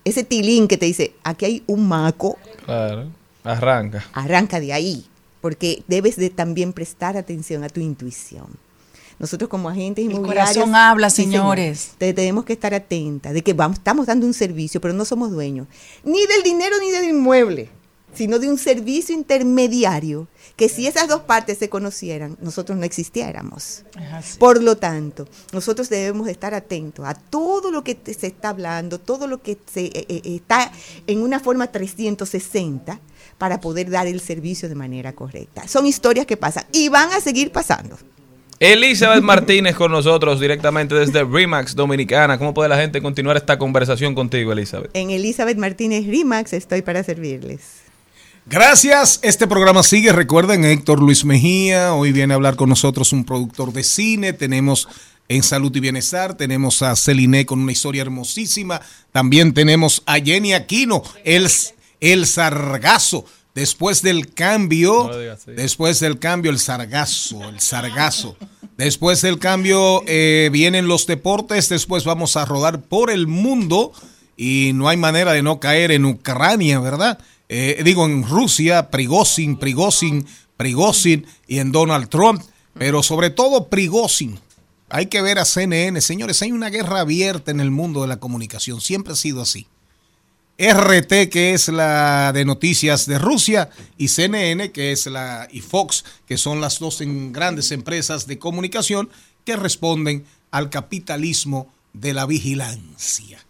ese tilín que te dice, aquí hay un maco, Claro. Arranca. arranca de ahí, porque debes de también prestar atención a tu intuición. Nosotros como agentes El inmobiliarios... corazón habla, Sí, señor. señores. Te- tenemos que estar atentas de que vamos, estamos dando un servicio, pero no somos dueños ni del dinero ni del inmueble, sino de un servicio intermediario que si esas dos partes se conocieran, nosotros no existiéramos. Por lo tanto, nosotros debemos estar atentos a todo lo que se está hablando, todo lo que se, eh, eh, está en una forma 360 para poder dar el servicio de manera correcta. Son historias que pasan y van a seguir pasando. Elizabeth Martínez con nosotros directamente desde Remax Dominicana. ¿Cómo puede la gente continuar esta conversación contigo, Elizabeth? En Elizabeth Martínez Rimax estoy para servirles. Gracias. Este programa sigue. Recuerden, Héctor Luis Mejía. Hoy viene a hablar con nosotros un productor de cine. Tenemos en Salud y Bienestar. Tenemos a Celine con una historia hermosísima. También tenemos a Jenny Aquino, el, el sargazo. Después del cambio, No digas después del cambio, el sargazo, el sargazo. Después del cambio eh, vienen los deportes. Después vamos a rodar por el mundo y no hay manera de no caer en Ucrania, ¿verdad? Eh, digo, en Rusia, Prigozhin, Prigozhin, Prigozhin y en Donald Trump, pero sobre todo Prigozhin. Hay que ver a CNN. Señores, hay una guerra abierta en el mundo de la comunicación. Siempre ha sido así. RT, que es la de noticias de Rusia, y CNN, que es la, y Fox, que son las dos grandes empresas de comunicación que responden al capitalismo de la vigilancia.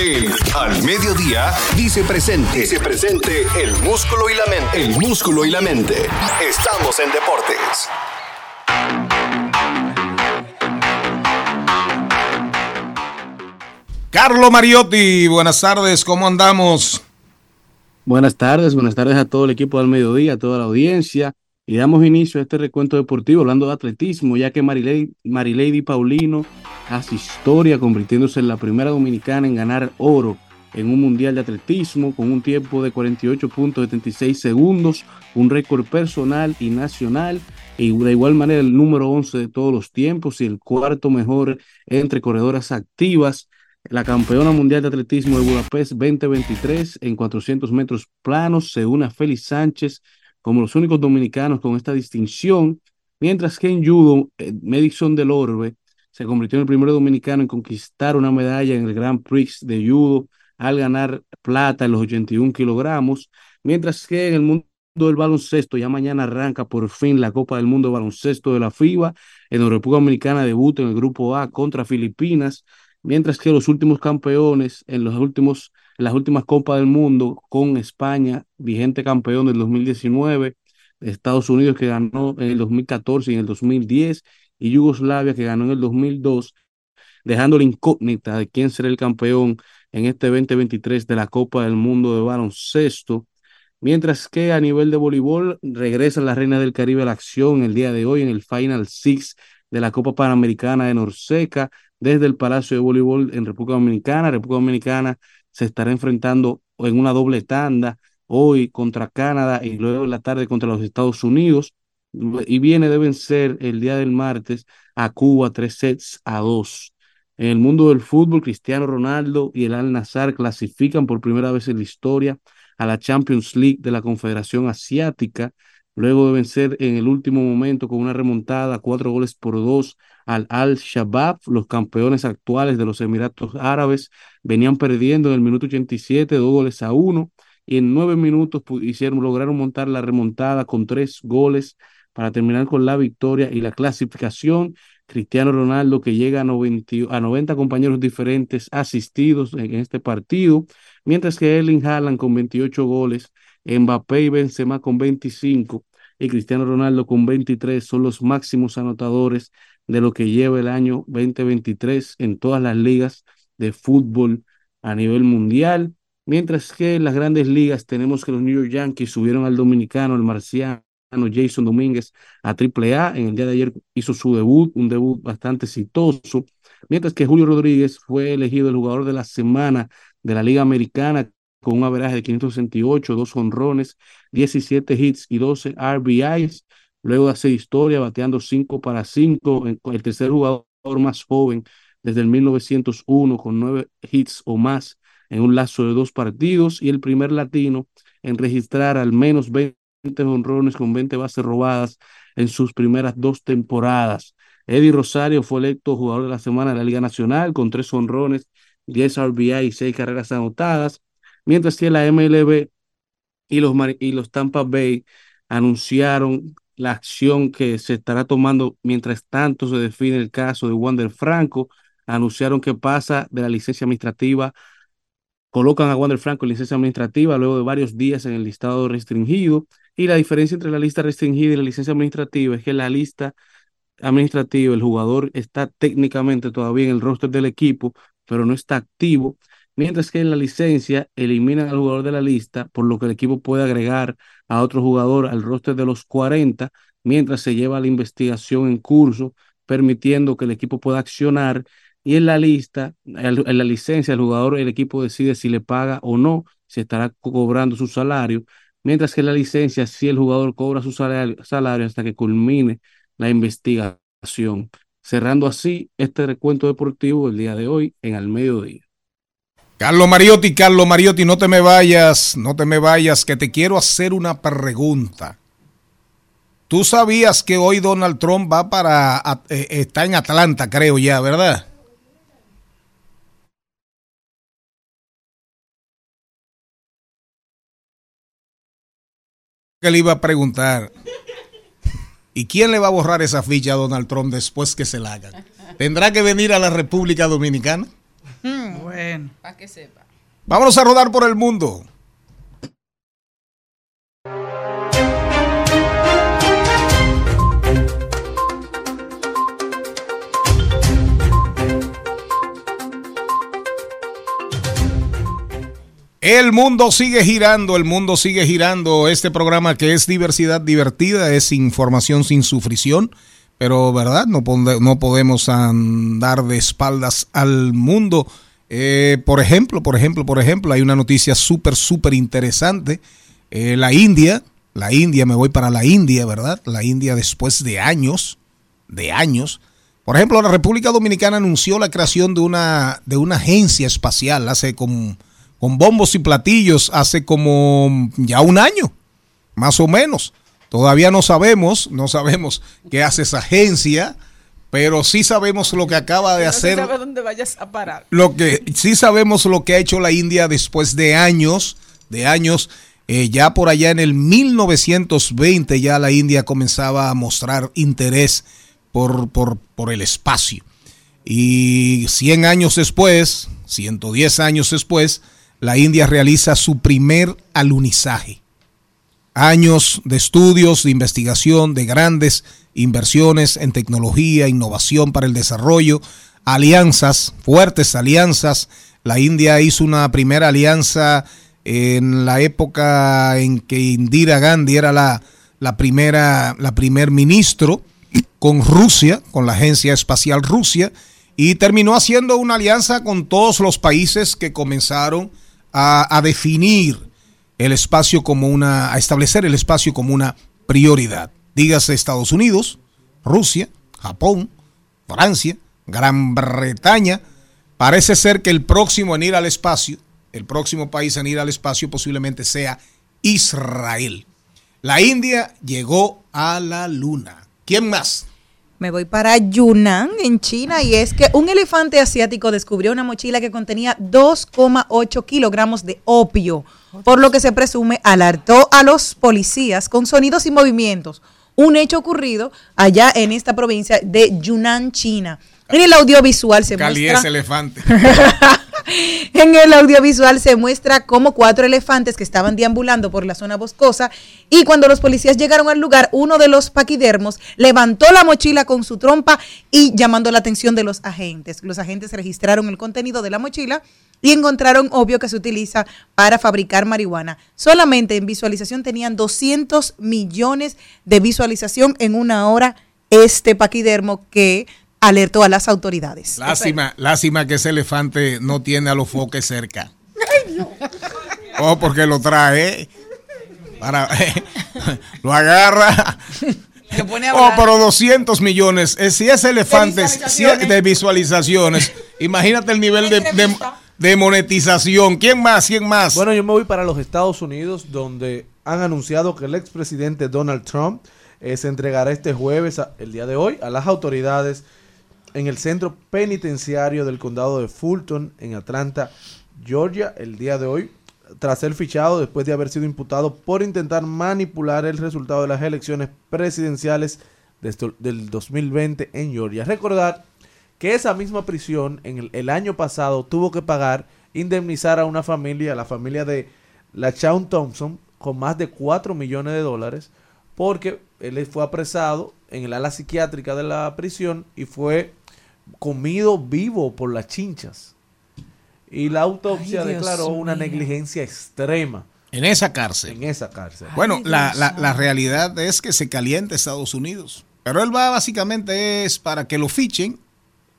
El Al Mediodía dice presente. Dice presente el músculo y la mente. El músculo y la mente. Estamos en deportes. Carlo Mariotti, buenas tardes, ¿cómo andamos? Buenas tardes, buenas tardes a todo el equipo del mediodía, a toda la audiencia. Y damos inicio a este recuento deportivo hablando de atletismo, ya que Marilady, Marilady Paulino hace historia convirtiéndose en la primera dominicana en ganar oro en un mundial de atletismo con un tiempo de 48.76 segundos, un récord personal y nacional, y de igual manera el número 11 de todos los tiempos y el cuarto mejor entre corredoras activas. La campeona mundial de atletismo de Budapest 2023 en 400 metros planos se une a Félix Sánchez como los únicos dominicanos con esta distinción, mientras que en judo, eh, Madison del Orbe se convirtió en el primer dominicano en conquistar una medalla en el Grand Prix de judo al ganar plata en los 81 kilogramos, mientras que en el mundo del baloncesto ya mañana arranca por fin la Copa del Mundo de Baloncesto de la FIBA, en la República Dominicana debuta en el Grupo A contra Filipinas, mientras que los últimos campeones en los últimos las últimas Copas del Mundo con España, vigente campeón del 2019, Estados Unidos que ganó en el 2014 y en el 2010 y Yugoslavia que ganó en el 2002, dejando la incógnita de quién será el campeón en este 2023 de la Copa del Mundo de baloncesto. Mientras que a nivel de voleibol regresa la Reina del Caribe a la acción el día de hoy en el Final Six de la Copa Panamericana de Norseca desde el Palacio de Voleibol en República Dominicana. República Dominicana se estará enfrentando en una doble tanda hoy contra Canadá y luego en la tarde contra los Estados Unidos. Y viene de vencer el día del martes a Cuba tres sets a dos. En el mundo del fútbol, Cristiano Ronaldo y el Al Nazar clasifican por primera vez en la historia a la Champions League de la Confederación Asiática, luego de vencer en el último momento con una remontada cuatro goles por dos al Al-Shabaab, los campeones actuales de los Emiratos Árabes, venían perdiendo en el minuto 87, dos goles a uno, y en nueve minutos hicieron, lograron montar la remontada con tres goles para terminar con la victoria y la clasificación. Cristiano Ronaldo que llega a 90, a 90 compañeros diferentes asistidos en este partido, mientras que Erling Haaland con 28 goles, Mbappé y Benzema con 25 y Cristiano Ronaldo con 23 son los máximos anotadores de lo que lleva el año 2023 en todas las ligas de fútbol a nivel mundial, Mientras que en las grandes ligas tenemos que los New York Yankees subieron al dominicano, el marciano Jason Domínguez, a AAA. En el día de ayer hizo su debut, un debut bastante exitoso. Mientras que Julio Rodríguez fue elegido el jugador de la semana de la Liga Americana con un averaje de 568, dos honrones, 17 hits y 12 RBIs. Luego de hacer historia, bateando 5 para 5, el tercer jugador más joven desde el 1901 con 9 hits o más en un lazo de dos partidos y el primer latino en registrar al menos 20 honrones con 20 bases robadas en sus primeras dos temporadas. Eddie Rosario fue electo jugador de la semana de la Liga Nacional con tres honrones, 10 RBI y 6 carreras anotadas, mientras que la MLB y los, y los Tampa Bay anunciaron la acción que se estará tomando mientras tanto se define el caso de Wander Franco. Anunciaron que pasa de la licencia administrativa, colocan a Wander Franco en licencia administrativa luego de varios días en el listado restringido. Y la diferencia entre la lista restringida y la licencia administrativa es que la lista administrativa, el jugador está técnicamente todavía en el roster del equipo, pero no está activo mientras que en la licencia eliminan al jugador de la lista, por lo que el equipo puede agregar a otro jugador al roster de los 40, mientras se lleva la investigación en curso, permitiendo que el equipo pueda accionar. Y en la lista, en la licencia, el jugador, el equipo decide si le paga o no, si estará cobrando su salario, mientras que en la licencia, si el jugador cobra su salario, salario hasta que culmine la investigación. Cerrando así este recuento deportivo el día de hoy en al mediodía. Carlos Mariotti, Carlos Mariotti, no te me vayas, no te me vayas, que te quiero hacer una pregunta. Tú sabías que hoy Donald Trump va para, eh, está en Atlanta, creo ya, ¿verdad? Que le iba a preguntar. ¿Y quién le va a borrar esa ficha a Donald Trump después que se la hagan? ¿Tendrá que venir a la República Dominicana? Hmm, bueno. Para que sepa. Vámonos a rodar por el mundo. El mundo sigue girando, el mundo sigue girando. Este programa que es diversidad divertida, es información sin sufrición, pero verdad, no, no podemos andar de espaldas al mundo. Eh, por ejemplo, por ejemplo, por ejemplo, hay una noticia súper, súper interesante. Eh, la India, la India, me voy para la India, ¿verdad? La India después de años, de años. Por ejemplo, la República Dominicana anunció la creación de una, de una agencia espacial hace como con bombos y platillos hace como ya un año, más o menos. Todavía no sabemos, no sabemos qué hace esa agencia, pero sí sabemos lo que acaba de no hacer. Se sabe dónde vayas a parar. Lo que sí sabemos lo que ha hecho la India después de años, de años. Eh, ya por allá en el 1920 ya la India comenzaba a mostrar interés por, por, por el espacio. Y 100 años después, 110 años después, la India realiza su primer alunizaje. Años de estudios, de investigación, de grandes inversiones en tecnología, innovación para el desarrollo, alianzas, fuertes alianzas. La India hizo una primera alianza en la época en que Indira Gandhi era la, la primera, la primer ministro con Rusia, con la Agencia Espacial Rusia, y terminó haciendo una alianza con todos los países que comenzaron a, a definir el espacio como una, a establecer el espacio como una prioridad. Dígase Estados Unidos, Rusia, Japón, Francia, Gran Bretaña. Parece ser que el próximo en ir al espacio, el próximo país en ir al espacio posiblemente sea Israel. La India llegó a la luna. ¿Quién más? Me voy para Yunnan, en China, y es que un elefante asiático descubrió una mochila que contenía 2,8 kilogramos de opio, por lo que se presume alertó a los policías con sonidos y movimientos. Un hecho ocurrido allá en esta provincia de Yunnan, China. En el audiovisual se Cali muestra... es elefante. *laughs* En el audiovisual se muestra cómo cuatro elefantes que estaban deambulando por la zona boscosa y cuando los policías llegaron al lugar, uno de los paquidermos levantó la mochila con su trompa y llamando la atención de los agentes. Los agentes registraron el contenido de la mochila y encontraron obvio que se utiliza para fabricar marihuana. Solamente en visualización tenían 200 millones de visualización en una hora este paquidermo que alertó a las autoridades. Lástima, lástima que ese elefante no tiene a los foques cerca. Oh, porque lo trae. Para, *laughs* lo agarra. Oh, pero 200 millones. Eh, si ese elefante si es visualizaciones. de visualizaciones, imagínate el nivel de, de- de monetización. ¿Quién más? ¿Quién más? Bueno, yo me voy para los Estados Unidos, donde han anunciado que el expresidente Donald Trump eh, se entregará este jueves, a- el día de hoy, a las autoridades en el centro penitenciario del condado de Fulton, en Atlanta, Georgia, el día de hoy, tras ser fichado después de haber sido imputado por intentar manipular el resultado de las elecciones presidenciales del 2020 en Georgia. Recordar que esa misma prisión en el, el año pasado tuvo que pagar, indemnizar a una familia, la familia de la Shawn Thompson, con más de 4 millones de dólares, porque él fue apresado en el ala psiquiátrica de la prisión y fue comido vivo por las chinchas. Y la autopsia Ay, Dios declaró una mío. negligencia extrema. En esa cárcel. En esa cárcel. Bueno, la, la- la realidad es que se calienta Estados Unidos. Pero él va básicamente es para que lo fichen.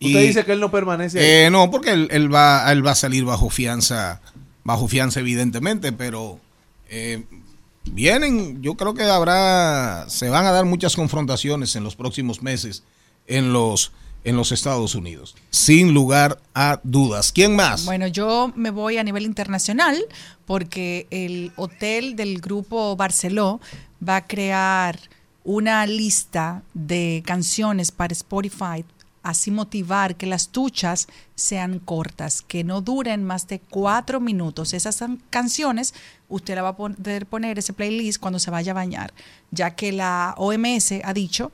Usted dice que él no permanece ahí. Eh, no, porque él, él va, él va a salir bajo fianza, bajo fianza evidentemente, pero eh, vienen, yo creo que habrá, se van a dar muchas confrontaciones en los próximos meses en los, en los Estados Unidos, sin lugar a dudas. ¿Quién más? Bueno, yo me voy a nivel internacional porque el hotel del grupo Barceló va a crear una lista de canciones para Spotify, así motivar que las duchas sean cortas, que no duren más de cuatro minutos. Esas canciones usted la va a poder poner ese playlist cuando se vaya a bañar, ya que la OMS ha dicho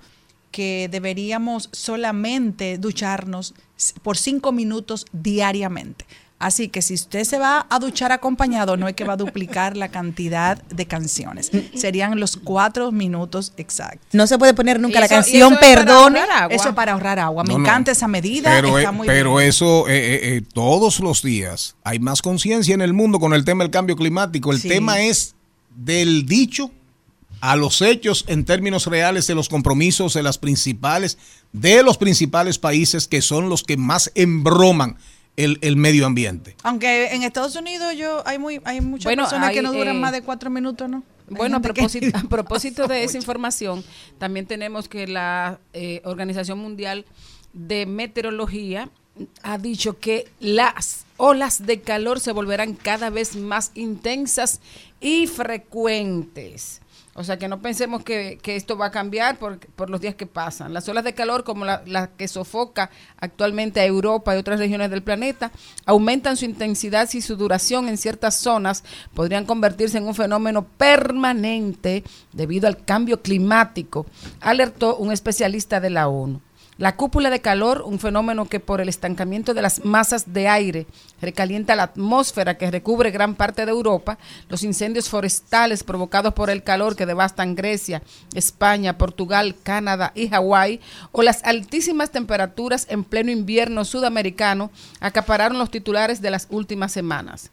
que deberíamos solamente ducharnos por cinco minutos diariamente. Así que si usted se va a duchar acompañado, no es que va a duplicar la cantidad de canciones. Serían los cuatro minutos exactos. No se puede poner nunca la canción eso es para Perdone. ahorrar agua. Eso es para ahorrar agua. Me No, no. encanta esa medida. Pero, está eh, muy pero bien. eso, eh, eh, eh, todos los días hay más conciencia en el mundo con el tema del cambio climático. El Sí. tema es del dicho a los hechos en términos reales de los compromisos de las principales, de los principales países que son los que más embroman el, el medio ambiente. Aunque en Estados Unidos yo hay muy hay muchas Bueno, personas que no duran eh, más de cuatro minutos, ¿no? Bueno, que- a *laughs* propósito de esa información, también tenemos que la eh, Organización Mundial de Meteorología ha dicho que las olas de calor se volverán cada vez más intensas y frecuentes. O sea, que no pensemos que, que esto va a cambiar por, por los días que pasan. Las olas de calor, como la, la que sofoca actualmente a Europa y otras regiones del planeta, aumentan su intensidad y su duración en ciertas zonas, podrían convertirse en un fenómeno permanente debido al cambio climático, alertó un especialista de la ONU. La cúpula de calor, un fenómeno que por el estancamiento de las masas de aire recalienta la atmósfera que recubre gran parte de Europa, los incendios forestales provocados por el calor que devastan Grecia, España, Portugal, Canadá y Hawái, o las altísimas temperaturas en pleno invierno sudamericano acapararon los titulares de las últimas semanas.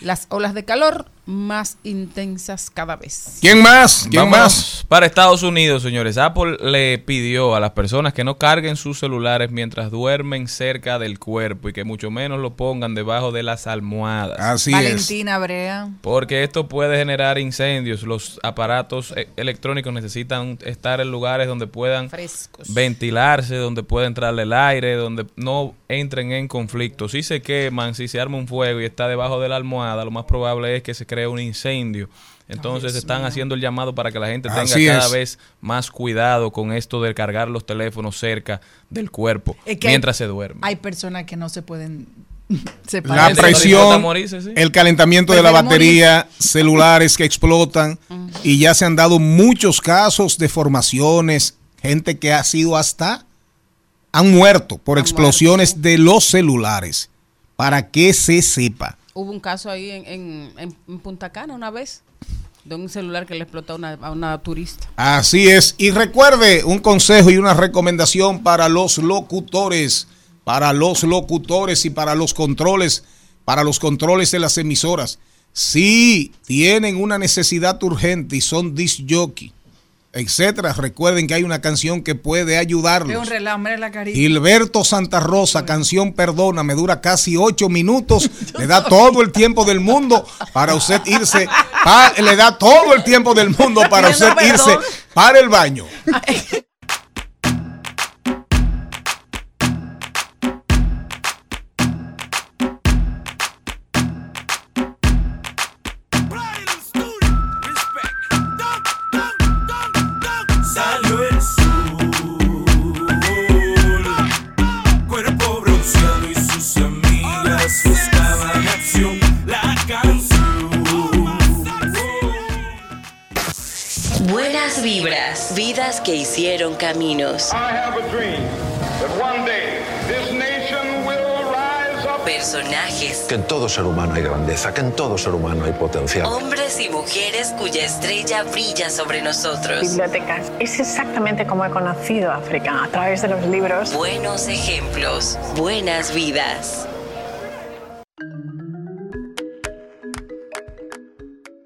Las olas de calor más intensas cada vez. ¿Quién más? ¿Quién Vámonos más? Para Estados Unidos, señores. Apple le pidió a las personas que no carguen sus celulares mientras duermen cerca del cuerpo y que mucho menos lo pongan debajo de las almohadas. Así Valentina Brea. Porque esto puede generar incendios. Los aparatos eh, electrónicos necesitan estar en lugares donde puedan Frescos. ventilarse, donde pueda entrarle el aire, donde no entren en conflicto. Si se queman, si se arma un fuego y está debajo de la almohada, lo más probable es que se cree un incendio. Entonces están haciendo el llamado para que la gente tenga Así cada es. vez más cuidado con esto de cargar los teléfonos cerca del cuerpo Es que hay- mientras se duerme. Hay personas que no se pueden *laughs* La separar. Disfruta presión, morirse, sí. el calentamiento de la batería, celulares que explotan *laughs* y ya se han dado muchos casos de formaciones, gente que ha sido hasta han muerto por explosiones de los celulares. para que se sepa. Hubo un caso ahí en, en- Punta Cana una vez de un celular que le explotó a una, a una turista. Así es. Y recuerde un consejo y una recomendación para los locutores, para los locutores y para los controles, para los controles de las emisoras. Si tienen una necesidad urgente y son disc etcétera, recuerden que hay una canción que puede ayudarlos. un relajo, mira la carita. Gilberto Santa Rosa, canción Perdona, me dura casi ocho minutos, *laughs* le da todo el tiempo del mundo para usted irse, pa- le da todo el tiempo del mundo para usted irse para el baño. *laughs* que hicieron caminos. Personajes, Que en todo ser humano hay grandeza, que en todo ser humano hay potencial. hombres y mujeres cuya estrella brilla sobre nosotros. bibliotecas. Es exactamente como he conocido África, a través de los libros. Buenos ejemplos, buenas vidas.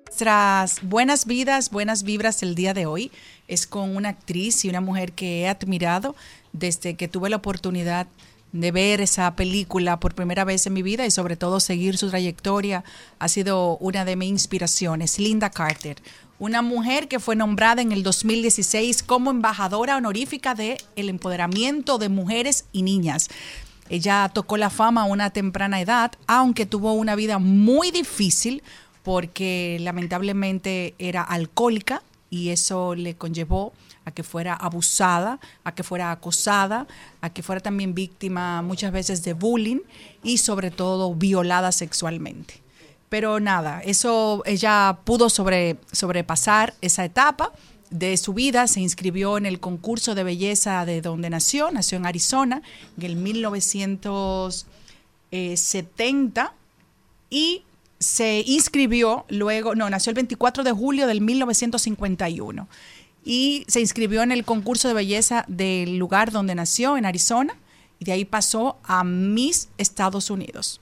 Nuestras buenas vidas, buenas vibras el día de hoy es con una actriz y una mujer que he admirado desde que tuve la oportunidad de ver esa película por primera vez en mi vida y sobre todo seguir su trayectoria. Ha sido una de mis inspiraciones, Linda Carter. Una mujer que fue nombrada en el 2016 como embajadora honorífica del el empoderamiento de mujeres y niñas. Ella tocó la fama a una temprana edad, aunque tuvo una vida muy difícil porque lamentablemente era alcohólica y eso le conllevó a que fuera abusada, a que fuera acosada, a que fuera también víctima muchas veces de bullying y sobre todo violada sexualmente. Pero nada, eso ella pudo sobre, sobrepasar esa etapa de su vida, se inscribió en el concurso de belleza de donde nació, nació en Arizona en el 1970 y se inscribió luego, no, nació el 24 de julio del 1951 y se inscribió en el concurso de belleza del lugar donde nació, en Arizona, y de ahí pasó a Miss Estados Unidos.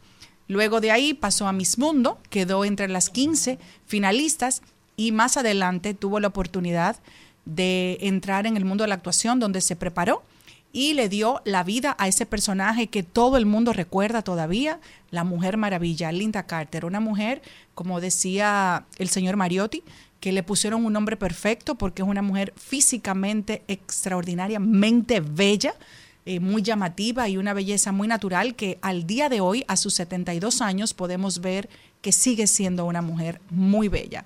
Luego de ahí pasó a Miss Mundo, quedó entre las 15 finalistas y más adelante tuvo la oportunidad de entrar en el mundo de la actuación donde se preparó y le dio la vida a ese personaje que todo el mundo recuerda todavía, la Mujer Maravilla, Linda Carter, una mujer, como decía el señor Mariotti, que le pusieron un nombre perfecto porque es una mujer físicamente extraordinariamente bella, eh, muy llamativa y una belleza muy natural que al día de hoy, a sus 72 años, podemos ver que sigue siendo una mujer muy bella,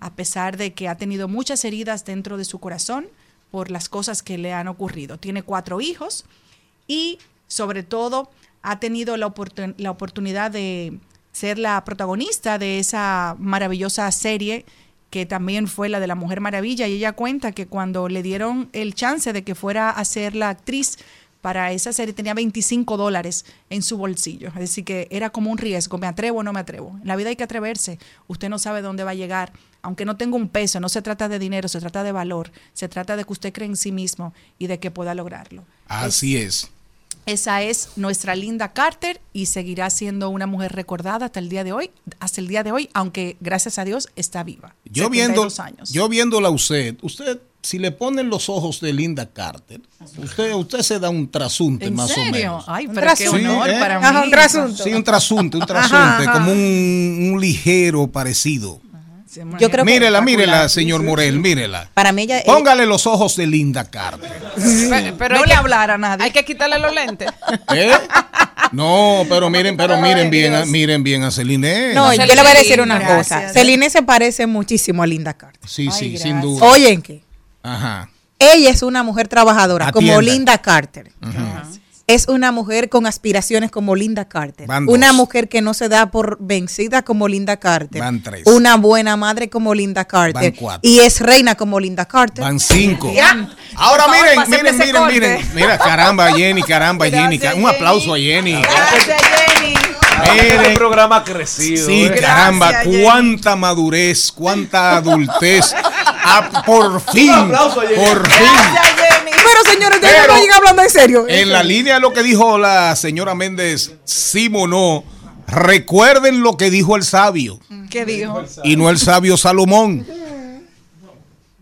a pesar de que ha tenido muchas heridas dentro de su corazón por las cosas que le han ocurrido. Tiene cuatro hijos y sobre todo ha tenido la, oportun- la oportunidad de ser la protagonista de esa maravillosa serie que también fue la de la Mujer Maravilla y ella cuenta que cuando le dieron el chance de que fuera a ser la actriz para esa serie tenía 25 dólares en su bolsillo. Es decir, que era como un riesgo, me atrevo o no me atrevo. En la vida hay que atreverse, usted no sabe dónde va a llegar, aunque no tenga un peso, no se trata de dinero, se trata de valor, se trata de que usted cree en sí mismo y de que pueda lograrlo. Así es. Esa es nuestra Linda Carter y seguirá siendo una mujer recordada hasta el día de hoy, hasta el día de hoy, aunque gracias a Dios está viva. Yo viendo, 72 años. yo viéndola a usted, usted, si le ponen los ojos de Linda Carter, usted, usted se da un trasunte ¿En más o serio? menos. Ay, Un qué trasunto. honor Sí, ¿eh? para Ajá, mí. un trasunto. Sí, un trasunte, un trasunte, Ajá, ajá. como un, un ligero parecido. Yo creo que mírela, espectacular, mírela, señor Morel, mírela. Para mí ella Póngale los ojos de Linda Carter. Pero, pero no le que- hablara a nadie. Hay que quitarle los lentes. ¿Eh? No, pero miren, pero miren bien, a- miren bien a Celine. No, yo Celine, le voy a decir una gracias. cosa. Celine se parece muchísimo a Linda Carter. Sí, sí, Ay, sin duda. Oyen que Ajá. ella es una mujer trabajadora como. Linda Carter. Es una mujer con aspiraciones como Linda Carter. Van dos. Una mujer que no se da por vencida como Linda Carter. Van tres. Una buena madre como Linda Carter. Van cuatro. Y es reina como Linda Carter. Van cinco. Ya. Ahora favor, miren, miren, miren, miren. Mira, caramba, Jenny, caramba, Jenny. Un aplauso a Jenny. Gracias, Jenny. Este programa ha crecido. Sí, ¿eh? caramba, Gracias, Jenny. cuánta madurez, cuánta adultez. Ah, por fin, aplauso, Jenny. por fin. Pero señores, ya Pero- no llega hablando en serio. En la línea de lo que dijo la señora Méndez, Simonó, recuerden lo que dijo el sabio, ¿Qué dijo? y no el sabio Salomón.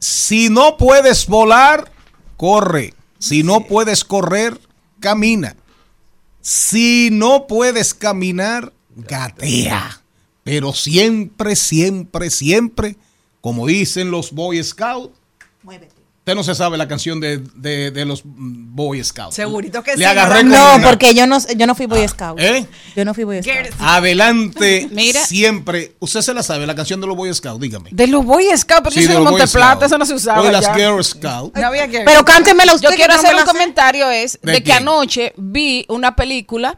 Si no puedes volar, corre. Si no puedes correr, camina. Si no puedes caminar, gatea. Pero siempre, siempre, siempre, como dicen los Boy Scouts, Usted no se sabe la canción de, de- de los Boy Scouts. Segurito que Le sí, agarré No, una- porque yo no, yo no fui Boy Scout. ¿Eh? Yo no fui Boy Scout. Adelante *laughs* Mira. siempre. Usted se la sabe, la canción de los Boy Scouts, dígame. De los Boy Scouts, pero Sí, yo soy de de los Boy Monteplata, Scouts. eso no se usaba. O de las. Girl Scouts. No había que- Pero cántemela usted. Yo quiero hacer un comentario es ¿De de, que anoche vi una película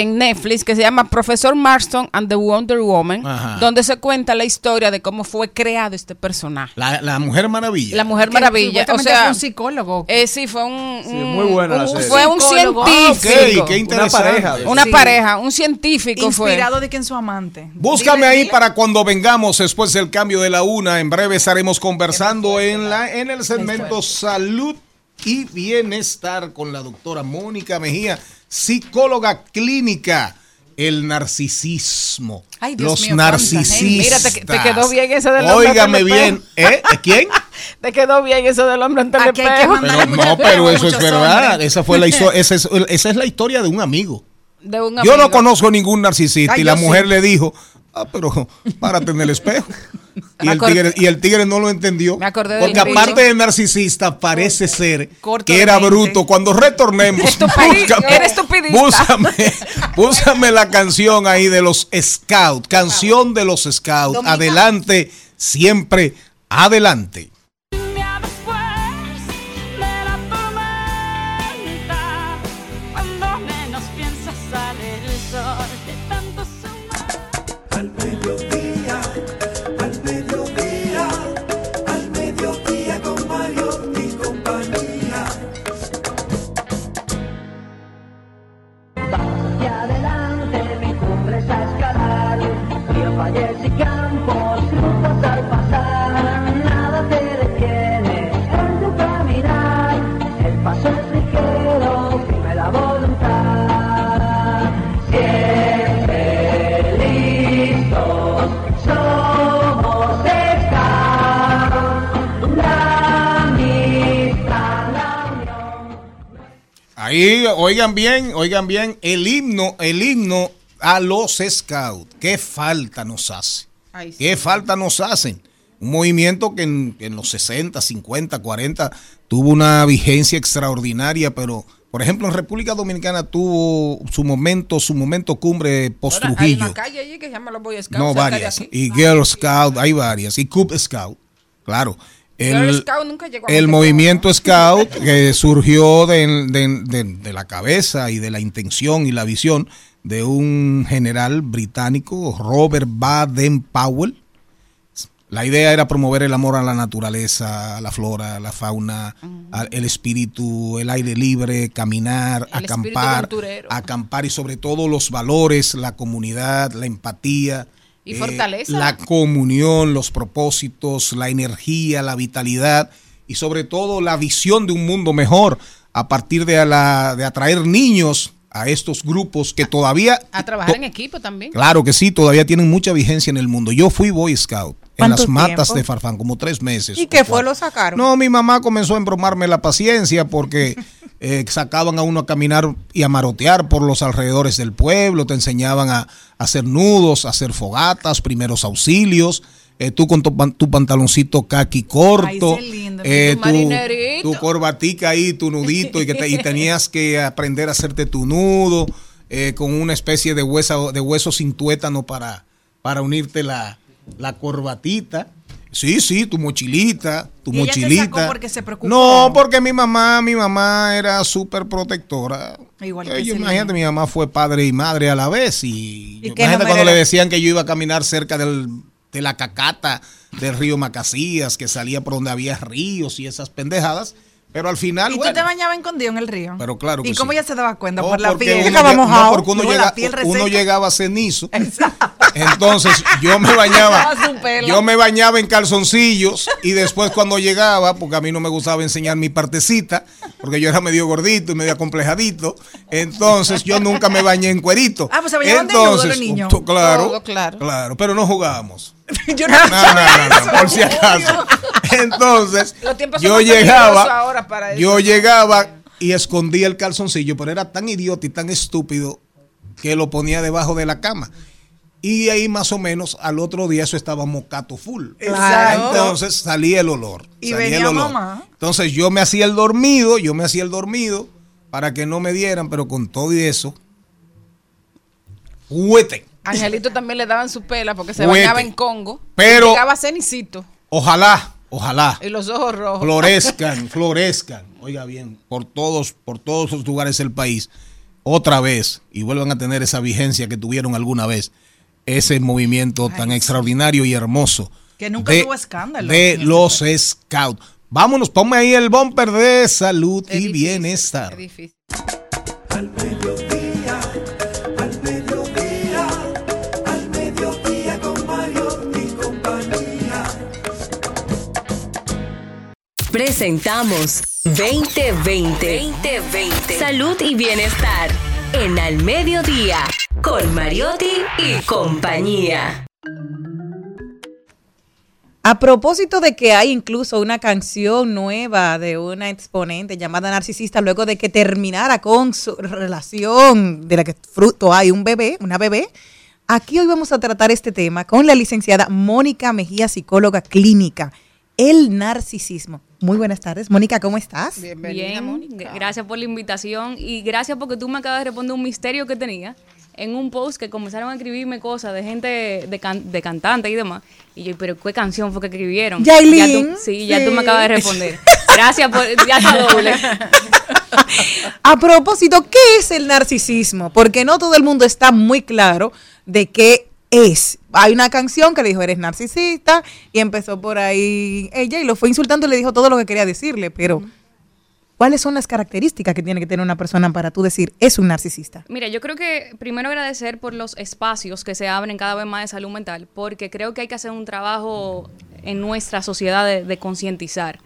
en Netflix que se llama Profesor Marston and the Wonder Woman, Ajá. donde se cuenta la historia de cómo fue creado este personaje. La, la Mujer Maravilla. La Mujer Que Maravilla, o sea, fue un psicólogo. eh, sí, fue un, Sí, muy buena la serie. fue un Psicólogo. científico, Ah, ok, qué interesante. Una pareja una Sí. pareja, un científico fue. Inspirado de quien su amante. Búscame Dile, ahí dile. para cuando vengamos después del cambio de la una. En breve estaremos conversando en la en el segmento Salud y Bienestar con la doctora Mónica Mejía, psicóloga clínica. El narcisismo. Ay, Dios los mío, narcisistas. Mira, te- te quedó bien ese del hombre Óigame bien. ¿Eh? ¿Quién? *laughs* Te quedó bien eso del hombre ante el espejo. Pero no, pero eso es verdad. hombres. Esa fue la historia. *laughs* Esa es, esa es la historia de un amigo. De un Yo no amigo. conozco ningún narcisista Ay, y la yo sí. mujer le dijo, ah, pero párate en el espejo. *laughs* Y el, tigre, y el tigre no lo entendió. Me acordé Porque aparte de narcisista, parece ser Corto que era bruto. Cuando retornemos, *laughs* estupidista. búscame, *laughs* búscame la canción ahí de los Scouts. Canción de los Scouts. Adelante, siempre adelante. Ahí, oigan bien, oigan bien, el himno, el himno a los scouts. ¿Qué falta nos hace? Ay, sí. ¿Qué falta nos hacen? Un movimiento que en, en los 60, 50, 40 tuvo una vigencia extraordinaria, pero por ejemplo en República Dominicana tuvo su momento, su momento cumbre post Ahora, Hay Trujillo. una calle allí que se llama los Boy Scouts. No, varias. Y Girl Scout, hay varias. Y Cub Scout, claro. El, Scout nunca llegó a el Monteplata. movimiento Scout *laughs* que surgió de, de- de- de la cabeza y de la intención y la visión de un general británico, Robert Baden Powell. La idea era promover el amor a la naturaleza, a la flora, a la fauna, el espíritu, el aire libre, caminar, El acampar, acampar y sobre todo los valores, la comunidad, la empatía, Y eh, fortaleza. la comunión, los propósitos, la energía, la vitalidad y sobre todo la visión de un mundo mejor a partir de, la, de atraer niños a estos grupos que todavía, A trabajar en equipo también. claro que sí, todavía tienen mucha vigencia en el mundo. Yo fui Boy Scout en ¿Cuánto las matas tiempo? de Farfán, como tres meses. ¿Y qué fue? ¿Lo sacaron? No, mi mamá comenzó a embromarme la paciencia porque *laughs* eh, sacaban a uno a caminar y a marotear por los alrededores del pueblo, te enseñaban a, a hacer nudos, a hacer fogatas, primeros auxilios. Eh, tú con tu, tu pantaloncito kaki corto, Ay, lindo. eh, Tu tu, marinerito. tu corbatica ahí, tu nudito, y, que te- y tenías que aprender a hacerte tu nudo eh, con una especie de, hueso, de hueso sin tuétano para, para unirte la, la corbatita. Sí, sí, tu mochilita, tu ¿Y ella te mochilita. sacó porque se preocupó? No, porque mi mamá, mi mamá era súper protectora. Igual que Eh, yo, Celine. imagínate, mi mamá fue padre y madre a la vez. Y, ¿Y imagínate cuando le decían que yo iba a caminar cerca del, de la cacata del río Macasías, que salía por donde había ríos y esas pendejadas. Pero al final, ¿Y bueno, tú te bañabas escondido en el río? Pero claro que ¿Y cómo sí. ya se daba cuenta? No, por la piel. uno no, porque uno, No, llega- uno llegaba cenizo. Entonces yo me bañaba, *laughs* yo me bañaba en calzoncillos y después cuando llegaba, porque a mí no me gustaba enseñar mi partecita, porque yo era medio gordito y medio acomplejadito, entonces yo nunca me bañé en cuerito. Ah, pues se bañaban desnudos los niños. claro, Todo, claro. claro, pero no jugábamos. *laughs* Yo No, no, no, no, por si acaso. Entonces, *laughs* yo llegaba, ahora para eso. yo llegaba y escondía el calzoncillo, pero era tan idiota y tan estúpido que lo ponía debajo de la cama. Y ahí más o menos al otro día eso estaba mocato full. Entonces salía el olor. Y salía venía el olor. mamá. Entonces yo me hacía el dormido, yo me hacía el dormido para que no me dieran, pero con todo y eso, huete. Angelito también le daban su pela porque se Huete. bañaba en Congo. Pero- llegaba cenicito Ojalá, ojalá. y los ojos rojos. florezcan, *laughs* florezcan, oiga bien, por todos, por todos los lugares del país, otra vez, y vuelvan a tener esa vigencia que tuvieron alguna vez, ese movimiento tan extraordinario y hermoso. Que nunca de, tuvo escándalo. De los scouts. Vámonos, ponme ahí el bumper de salud y bienestar. Al Presentamos 2020. 2020. Salud y bienestar. En Al Mediodía. Con Mariotti y compañía. A propósito de que hay incluso una canción nueva de una exponente llamada Narcisista luego de que terminara con su relación de la que fruto hay un bebé, una bebé, aquí hoy vamos a tratar este tema con la licenciada Mónica Mejía, psicóloga clínica, el narcisismo. Muy buenas tardes, Mónica, ¿cómo estás? Bien, g- gracias por la invitación y gracias porque tú me acabas de responder un misterio que tenía en un post que comenzaron a escribirme cosas de gente, de, can- de cantantes y demás. Y yo, pero ¿qué canción fue que escribieron? Yailin. Ya tú- sí, ya tú Sí. me acabas de responder. Gracias por, ya está doble. *laughs* A propósito, ¿qué es el narcisismo? Porque no todo el mundo está muy claro de qué es. Hay una canción que le dijo, eres narcisista, y empezó por ahí ella y lo fue insultando y le dijo todo lo que quería decirle, pero ¿cuáles son las características que tiene que tener una persona para tú decir, es un narcisista? Mira, yo creo que primero agradecer por los espacios que se abren cada vez más de salud mental, porque creo que hay que hacer un trabajo en nuestra sociedad de, de concientizar.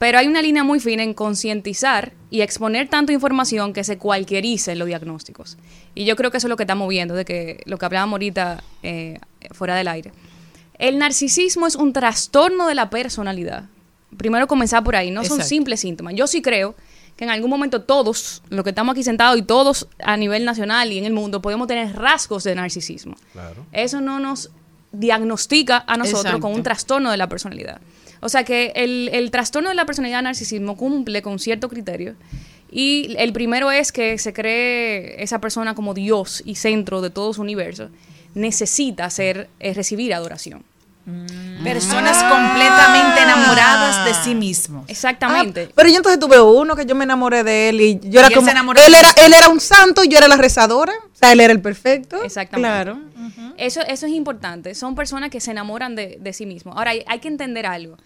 Pero hay una línea muy fina en concientizar y exponer tanta información que se cualquierice los diagnósticos. Y yo creo que eso es lo que estamos viendo, de que lo que hablábamos ahorita eh, fuera del aire. El narcisismo es un trastorno de la personalidad. Primero comenzar por ahí, no son simples síntomas. Yo sí creo que en algún momento todos, los que estamos aquí sentados y todos a nivel nacional y en el mundo, podemos tener rasgos de narcisismo. Claro. Eso no nos diagnostica a nosotros Exacto. con un trastorno de la personalidad. O sea que el, el trastorno de la personalidad narcisismo cumple con cierto criterio. Y el primero es que se cree esa persona como Dios y centro de todo su universo. Necesita ser, eh, recibir adoración. Personas completamente enamoradas de sí mismos. Exactamente. Ah, pero yo entonces tuve uno que yo me enamoré de él y yo era Y él como se enamoró él de era él era un santo y yo era la rezadora, o sea, él era el perfecto. Exactamente. Claro. Eso, eso es importante. Son personas que se enamoran de, de sí mismos. Ahora, hay, hay que entender algo.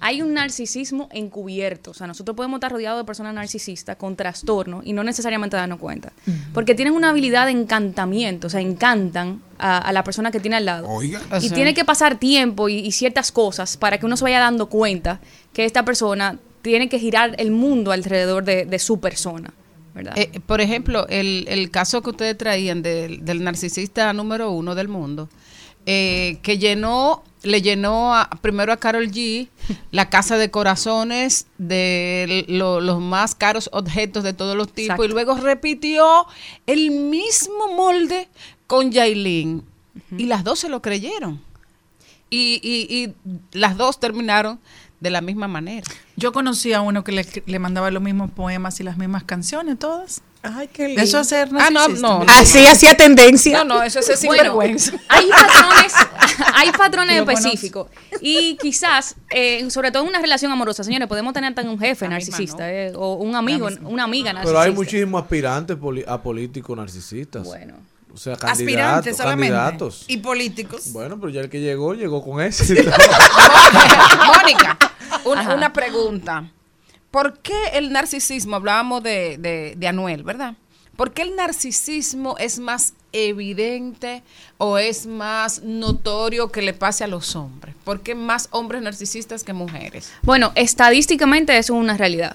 Hay un narcisismo encubierto. O sea, nosotros podemos estar rodeados de personas narcisistas con trastorno y no necesariamente darnos cuenta. Porque tienen una habilidad de encantamiento. O sea, encantan a, a la persona que tiene al lado. Oiga. Y tiene que pasar tiempo y, y ciertas cosas para que uno se vaya dando cuenta que esta persona tiene que girar el mundo alrededor de, de su persona. ¿verdad? Eh, por ejemplo, el, el caso que ustedes traían del, del narcisista número uno del mundo, eh, que llenó, le llenó a- primero a Carol G la casa de corazones de lo- los más caros objetos de todos los tipos Exacto. y luego repitió el mismo molde con Yailin y las dos se lo creyeron y, y, y las dos terminaron de la misma manera. Yo conocí a uno que le, le mandaba los mismos poemas y las mismas canciones, todas. Ay, qué Eso es ser Ah, no, narcisista. no. Así hacía tendencia. No, no, eso es ser Bueno, sinvergüenza. *laughs* hay patrones, *laughs* hay patrones específicos. Y quizás, eh, sobre todo en una relación amorosa, señores, podemos tener tan un jefe narcisista eh, o un amigo, una amiga narcisista. Pero hay muchísimos aspirantes poli- a políticos narcisistas. Bueno. O sea, Aspirantes candidatos, solamente. candidatos. Y políticos. Bueno, pero ya el que llegó, llegó con éxito. *laughs* Mónica, un- una pregunta. ¿Por qué el narcisismo, hablábamos de, de, Anuel, ¿verdad? ¿Por qué el narcisismo es más evidente o es más notorio que le pase a los hombres? ¿Por qué más hombres narcisistas que mujeres? Bueno, estadísticamente eso es una realidad.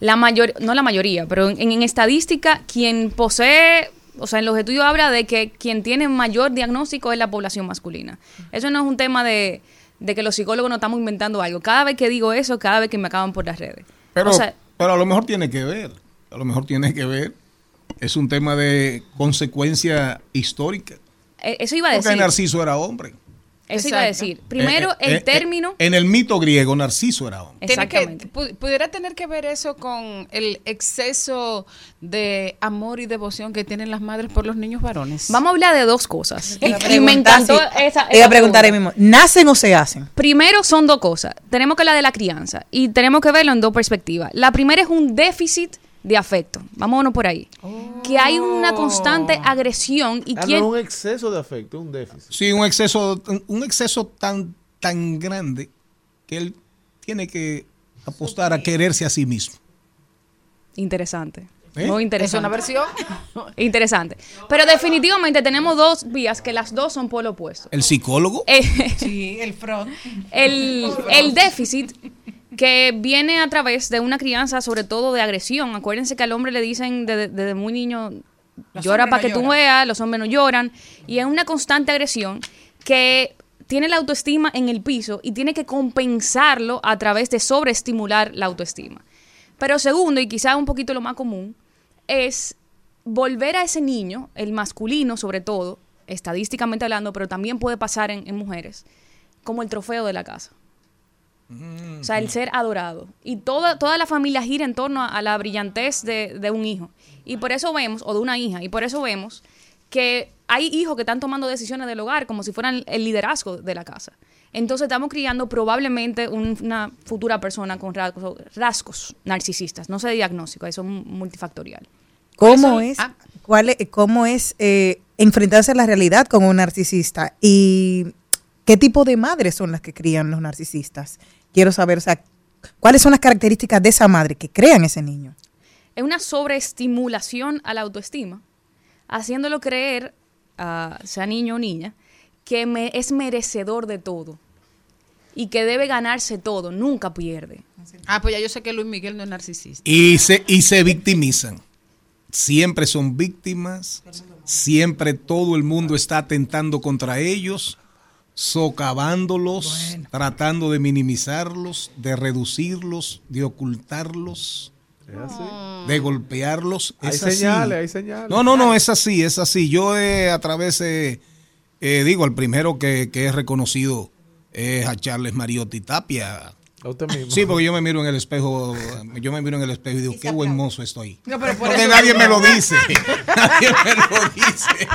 La mayor, no la mayoría, pero en, en estadística, quien posee, o sea, en los estudios habla de que quien tiene mayor diagnóstico es la población masculina. Eso no es un tema de, de que los psicólogos no estamos inventando algo. Cada vez que digo eso, cada vez que me acaban por las redes. Pero, O sea, pero a lo mejor tiene que ver. A lo mejor tiene que ver. Es un tema de consecuencia histórica. eh, eso iba a Porque decir. Narciso era hombre. Eso iba a decir. Primero, Eh, eh, el eh, término. En el mito griego, Narciso era hombre. Que, pu- pudiera tener que ver eso con el exceso de amor y devoción que tienen las madres por los niños varones. Vamos a hablar de dos cosas. Y, me encantó si- esa. Te iba esa a preguntar ahí mismo, ¿nacen o se hacen? Primero son dos cosas. Tenemos que hablar de la crianza y tenemos que verlo en dos perspectivas. La primera es un déficit de afecto. Vámonos por ahí. Que hay una constante agresión y Ah, no un exceso de afecto, un déficit. Sí, un exceso, un- exceso tan, tan grande que él tiene que apostar a quererse a sí mismo. Interesante. ¿Eh? Muy ¿Es interesante. una versión? *laughs* Interesante. Pero definitivamente tenemos dos vías que las dos son polo opuesto. El psicólogo. Eh, Sí, el front. *laughs* el, el déficit que viene a través de una crianza, sobre todo de agresión. Acuérdense que al hombre le dicen desde, desde muy niño, Los llora para no que tú veas, los hombres no lloran. Y es una constante agresión que tiene la autoestima en el piso y tiene que compensarlo a través de sobreestimular la autoestima. Pero segundo, y quizá un poquito lo más común, es volver a ese niño, el masculino sobre todo, estadísticamente hablando, pero también puede pasar en, en mujeres, como el trofeo de la casa. O sea, el ser adorado. Y toda, toda la familia gira en torno a, a la brillantez de, de un hijo. Y por eso vemos, o de una hija, y por eso vemos que hay hijos que están tomando decisiones del hogar como si fueran el liderazgo de la casa. Entonces estamos criando probablemente un- una futura persona con rasgos, rasgos narcisistas. No sé de diagnóstico, eso es multifactorial. ¿Cómo Eso- es, ah. cuál es, cómo es eh, enfrentarse a la realidad con un narcisista? ¿Y qué tipo de madres son las que crían los narcisistas? Quiero saber, o sea, ¿cuáles son las características de esa madre que crean ese niño? es una sobreestimulación a la autoestima, haciéndolo creer, a sea niño o niña, que me- es merecedor de todo y que debe ganarse todo, nunca pierde. Ah, pues ya yo sé que Luis Miguel no es narcisista. Y se, y se victimizan. Siempre son víctimas. Siempre todo el mundo está atentando contra ellos, socavándolos, tratando de minimizarlos, de reducirlos, de ocultarlos, Es así. de golpearlos. Hay Es así. señales, hay señales. No, no, no, es así, es así. Yo eh, a través, eh, eh, digo, el primero que, que he reconocido es a Charles Mariotti Tapia. A usted mismo. Sí, porque yo me miro en el espejo, yo me miro en el espejo y digo, qué buen mozo estoy. No, pero por Porque eso- nadie me lo dice. *laughs* nadie me lo dice.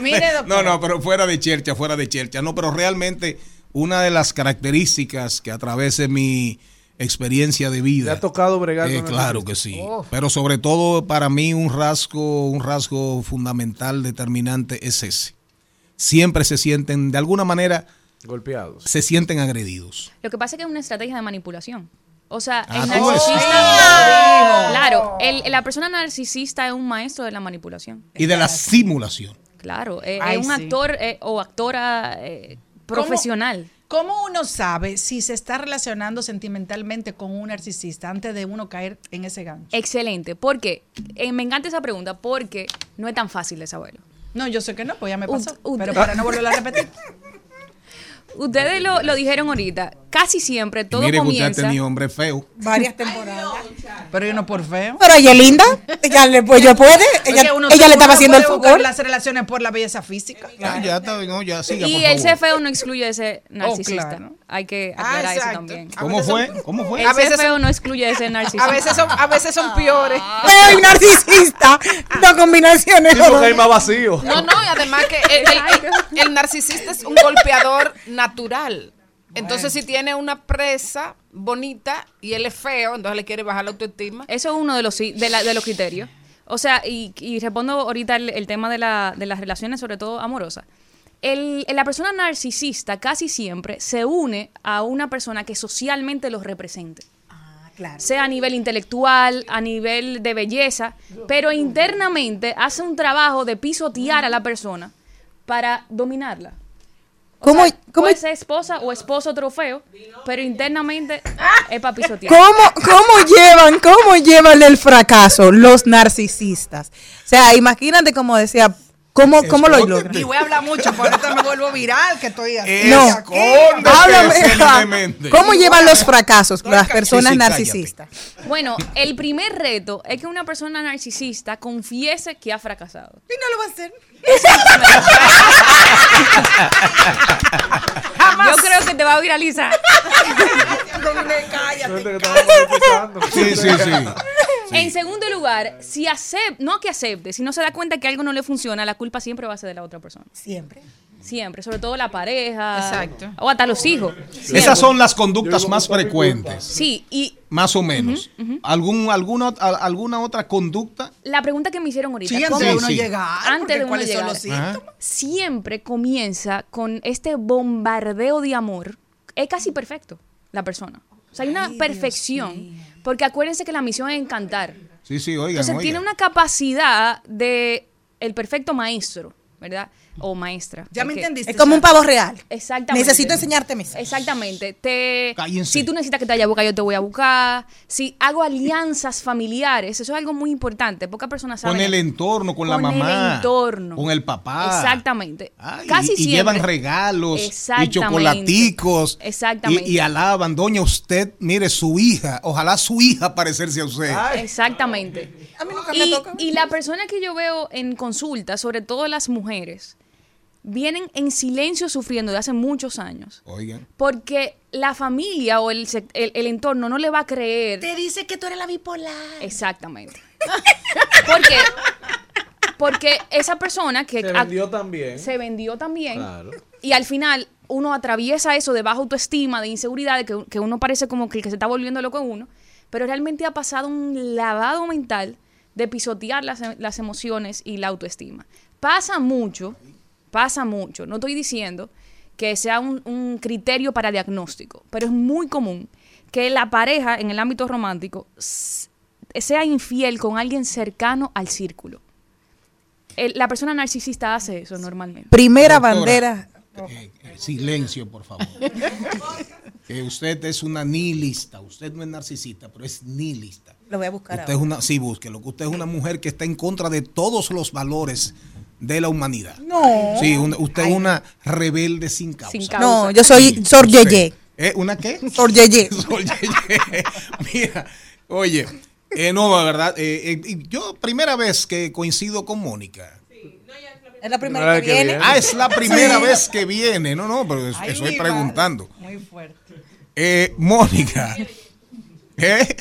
Mire, doctor. No, no, pero fuera de chercha, fuera de chercha. No, pero realmente una de las características que a través de mi experiencia de ¿Le vida. ha tocado bregar Eh, claro que sí. Oh. Pero sobre todo para mí un rasgo, un rasgo fundamental, determinante es ese. Siempre se sienten, de alguna manera, Golpeados. se sienten agredidos. Lo que pasa es que es una estrategia de manipulación. O sea, Ah, el narcisista... Claro, el- la persona narcisista es un maestro de la manipulación. Y de la simulación. Claro, eh, Ay, es un sí. actor eh, o actora eh, profesional. ¿Cómo uno sabe si se está relacionando sentimentalmente con un narcisista antes de uno caer en ese gancho? Excelente. ¿Por qué? Eh, me encanta esa pregunta porque no es tan fácil de saberlo. No, yo sé que no, pues ya me pasó. pero *laughs* para no volverlo a repetir. Ustedes lo, lo dijeron ahorita. Casi siempre todo Mire que usted ha comienza. tenido hombre feo. Varias temporadas. Pero yo no por feo. Pero ella es linda, ella le pues yo puede, ella, Porque uno- ella le estaba haciendo el favor. las relaciones por la belleza física. Ya, ya está, no, ya siga, Y por el ser feo no excluye ese narcisista. Oh, claro. Hay que Ah, aclarar eso también. A ¿Cómo veces fue? ¿Cómo fue? El A ser veces feo son- no excluye ese *laughs* narcisista. A veces son, a veces son peores. Feo y narcisista, dos combinaciones. Sí, porque hay más vacío. No, no, y además que el, el- el narcisista es un golpeador natural. Entonces, si tiene una presa bonita y él es feo, entonces le quiere bajar la autoestima. Eso es uno de los, sí- de, la- de los criterios. O sea, y, y respondo ahorita el, el tema de, la, de las relaciones, sobre todo amorosas. El, la persona narcisista casi siempre se une a una persona que socialmente los represente. sea a nivel intelectual, a nivel de belleza, pero internamente hace un trabajo de pisotear a la persona para dominarla. O ¿Cómo- sea, cómo- puede ser esposa o esposo trofeo, pero internamente es para pisotear. ¿Cómo, ¿Cómo llevan, cómo llevan el fracaso los narcisistas? O sea, imagínate como decía, ¿cómo, cómo lo logran? Y voy a hablar mucho, por ahorita me vuelvo viral, que estoy así. No, aquí. háblame. ¿Cómo llevan los fracasos las personas Sí, sí, cállate. narcisistas? Bueno, el primer reto es que una persona narcisista confiese que ha fracasado. Y no lo va a hacer. Yo creo que te va a viralizar. Sí, sí, sí. En segundo lugar, si acepta, no que acepte, si no se da cuenta que algo no le funciona, la culpa siempre va a ser de la otra persona. Siempre. Siempre, sobre todo la pareja. Exacto. O hasta los hijos. Esas son las conductas más frecuentes. Sí, y Más o menos. ¿Algún, alguna, al- ¿Alguna otra conducta? la pregunta que me hicieron ahorita. Sí, antes ¿cómo- de uno Sí, llegar, antes de uno ¿cuáles son los síntomas? siempre comienza con este bombardeo de amor. Es casi perfecto la persona. O sea, hay una perfección. Porque acuérdense que la misión es encantar. Sí, sí, oigan, Entonces oigan. tiene una capacidad de el perfecto maestro, ¿verdad? O maestra. Ya me entendiste. Es como un pavo real. Exactamente. Necesito enseñarte mis. Exactamente. Te, Cállense. si tú necesitas que te vaya a buscar, yo te voy a buscar. Si hago alianzas familiares, eso es algo muy importante. Pocas personas saben. Con el entorno, con, la Con el mamá. entorno. Con el papá. Exactamente. Casi y, y siempre. llevan regalos y chocolaticos. Exactamente. Y, y alaban, doña, usted, mire, su hija, ojalá su hija parecerse a usted. Exactamente. A mí nunca me Y, toca. y la persona que yo veo en consulta, sobre todo las mujeres, vienen en silencio sufriendo de hace muchos años. Oigan. Porque la familia o el, sec- el, el entorno no le va a creer. Te dice que tú eres la bipolar. Exactamente. *laughs* porque, porque esa persona que Se vendió también. se vendió también Claro. y al final uno atraviesa eso de baja autoestima, de inseguridad, de que, que uno parece como que el que se está volviendo loco en uno, pero realmente ha pasado un lavado mental de pisotear las, las emociones y la autoestima. Pasa mucho, pasa mucho. No estoy diciendo que sea un, un criterio para diagnóstico, pero es muy común que la pareja en el ámbito romántico sea infiel con alguien cercano al círculo. El- la persona narcisista hace eso normalmente. Primera Doctora, bandera. eh, eh, silencio, por favor. Que *laughs* usted es una nihilista. Usted no es narcisista, pero es nihilista. Lo voy a buscar Usted es una, sí, búsquelo. que Usted es una mujer que está en contra de todos los valores de la humanidad. No. Sí, un- usted es una rebelde sin causa. Sin causa. No, yo soy Sí, Sor. Yeye. ¿Eh? ¿Una qué? *laughs* Sor Yeye. *laughs* Sor Yeye. *laughs* Mira, oye, eh, no, de verdad, eh, eh, yo primera vez que coincido con Mónica. Es la primera que viene. Ah, es la primera Sí. vez que viene. No, no, pero es- Ay, estoy preguntando. madre. Muy fuerte. Eh, Mónica. ¿Eh?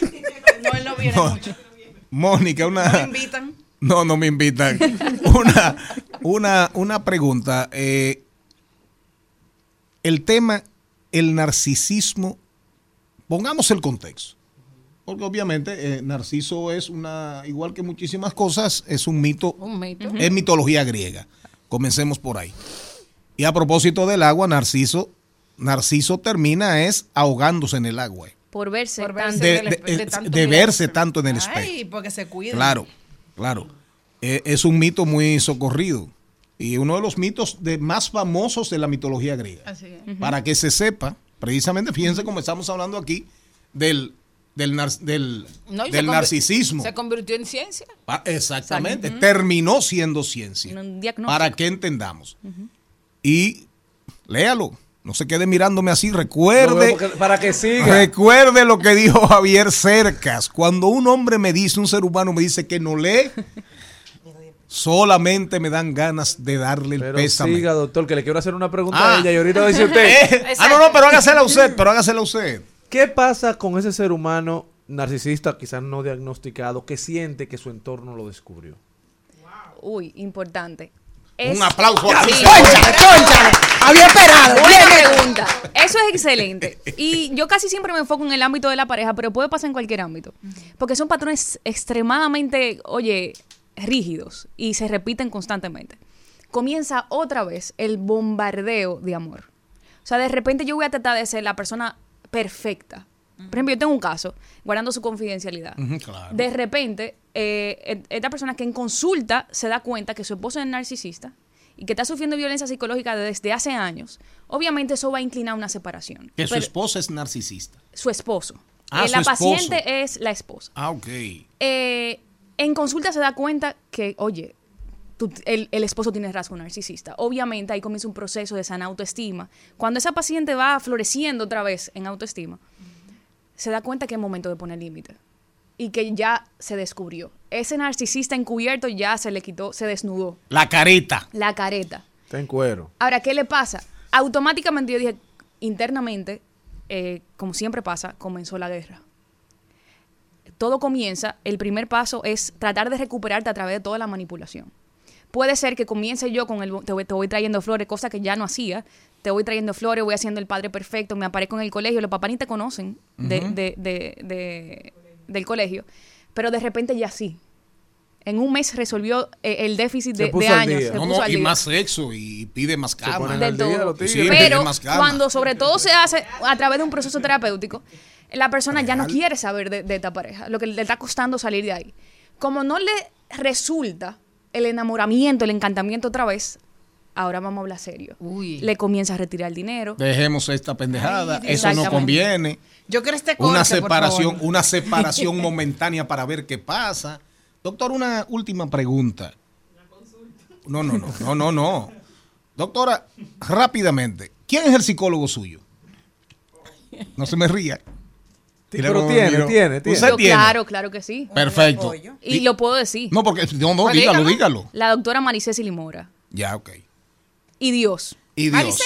No, él no viene No. mucho. Mónica, No me una. invitan. No, no me invitan. *laughs* Una, una, una pregunta. eh, el tema, el narcisismo, pongamos el contexto. Porque obviamente eh, Narciso es una, igual que muchísimas cosas, es un mito, Un mito. es mitología griega. Comencemos por ahí. Y a propósito del agua, Narciso, Narciso termina es ahogándose en el agua. Por verse, Por verse De, en el de- tanto de verse tanto en el espejo. Ay, porque se cuida. Claro, claro. Eh, es un mito muy socorrido y uno de los mitos de más famosos de la mitología griega. Así es. Para que se sepa, precisamente, fíjense como estamos hablando aquí del, del, nar- del, No, y se del convi- narcisismo. Se convirtió en ciencia. Exactamente, terminó siendo ciencia. Un diagnóstico. Para que entendamos. Y léalo, no se quede mirándome así, recuerde. No, para que siga. Recuerde lo que dijo Javier Cercas. Cuando un hombre me dice, un ser humano me dice que no lee, solamente me dan ganas de darle el Pero pésame. siga, doctor, que le quiero hacer una pregunta Ah. a ella y ahorita dice usted. *laughs* Eh, ah, no, no, pero hágasela usted, pero hágasela usted. ¿Qué pasa con ese ser humano narcisista, quizás no diagnosticado, que siente que su entorno lo descubrió? Uy, importante. Un aplauso Sí. Había esperado. Buena Bien, pregunta. Eso es excelente. Y yo casi siempre me enfoco en el ámbito de la pareja, pero puede pasar en cualquier ámbito. Porque son patrones extremadamente, oye, rígidos y se repiten constantemente. Comienza otra vez el bombardeo de amor. O sea, de repente yo voy a tratar de ser la persona perfecta Por ejemplo, yo tengo un caso, guardando su confidencialidad. Claro. De repente, eh, et- esta persona que en consulta se da cuenta que su esposo es narcisista y que está sufriendo violencia psicológica desde hace años, obviamente eso va a inclinar una separación. Que su esposa es narcisista. su esposo. Ah, Eh, su la esposo. paciente es la esposa. Ah, ok. Eh, en consulta se da cuenta que, oye, el, el esposo tiene rasgo narcisista. Obviamente ahí comienza un proceso de sana autoestima. Cuando esa paciente va floreciendo otra vez en autoestima, se da cuenta que es momento de poner límite y que ya se descubrió. Ese narcisista encubierto ya se le quitó, se desnudó La careta. la careta. Está en cuero. Ahora, ¿qué le pasa? Automáticamente yo dije, internamente, eh, como siempre pasa, comenzó la guerra. Todo comienza, el primer paso es tratar de recuperarte a través de toda la manipulación. Puede ser que comience yo con el, te voy, te voy trayendo flores, cosa que ya no hacía. Te voy trayendo flores, voy haciendo el padre perfecto, me aparezco en el colegio, los papás ni te conocen de, Ujú. de- de- de- del colegio, pero de repente ya sí. En un mes resolvió eh, el déficit de, de años. se No, puso no, al y día. más sexo y pide más cama. ponen Del todo. Sí, pide Pero más cama. cuando sobre todo se hace a través de un proceso terapéutico, la persona ya no quiere saber de, de esta pareja, lo que le está costando salir de ahí. Como no le resulta el enamoramiento, el encantamiento otra vez, ahora vamos a hablar serio. Le comienza a retirar el dinero. Dejemos esta pendejada. Ay, Eso no conviene. Yo quiero este Una corte, por separación, favor. una separación *laughs* momentánea para ver qué pasa. Doctor, una última pregunta. No, no, no, no, no, no. Doctora, rápidamente, ¿quién es el psicólogo suyo? No se me ría. Pero tiene, tiene, tiene. Usted Yo, tiene. claro, claro que sí. Perfecto. Y lo puedo decir. No, porque no, no, dígalo, dígalo. dígalo. La doctora Maricés Limora. Ya, ok. Y Dios. Y Dios.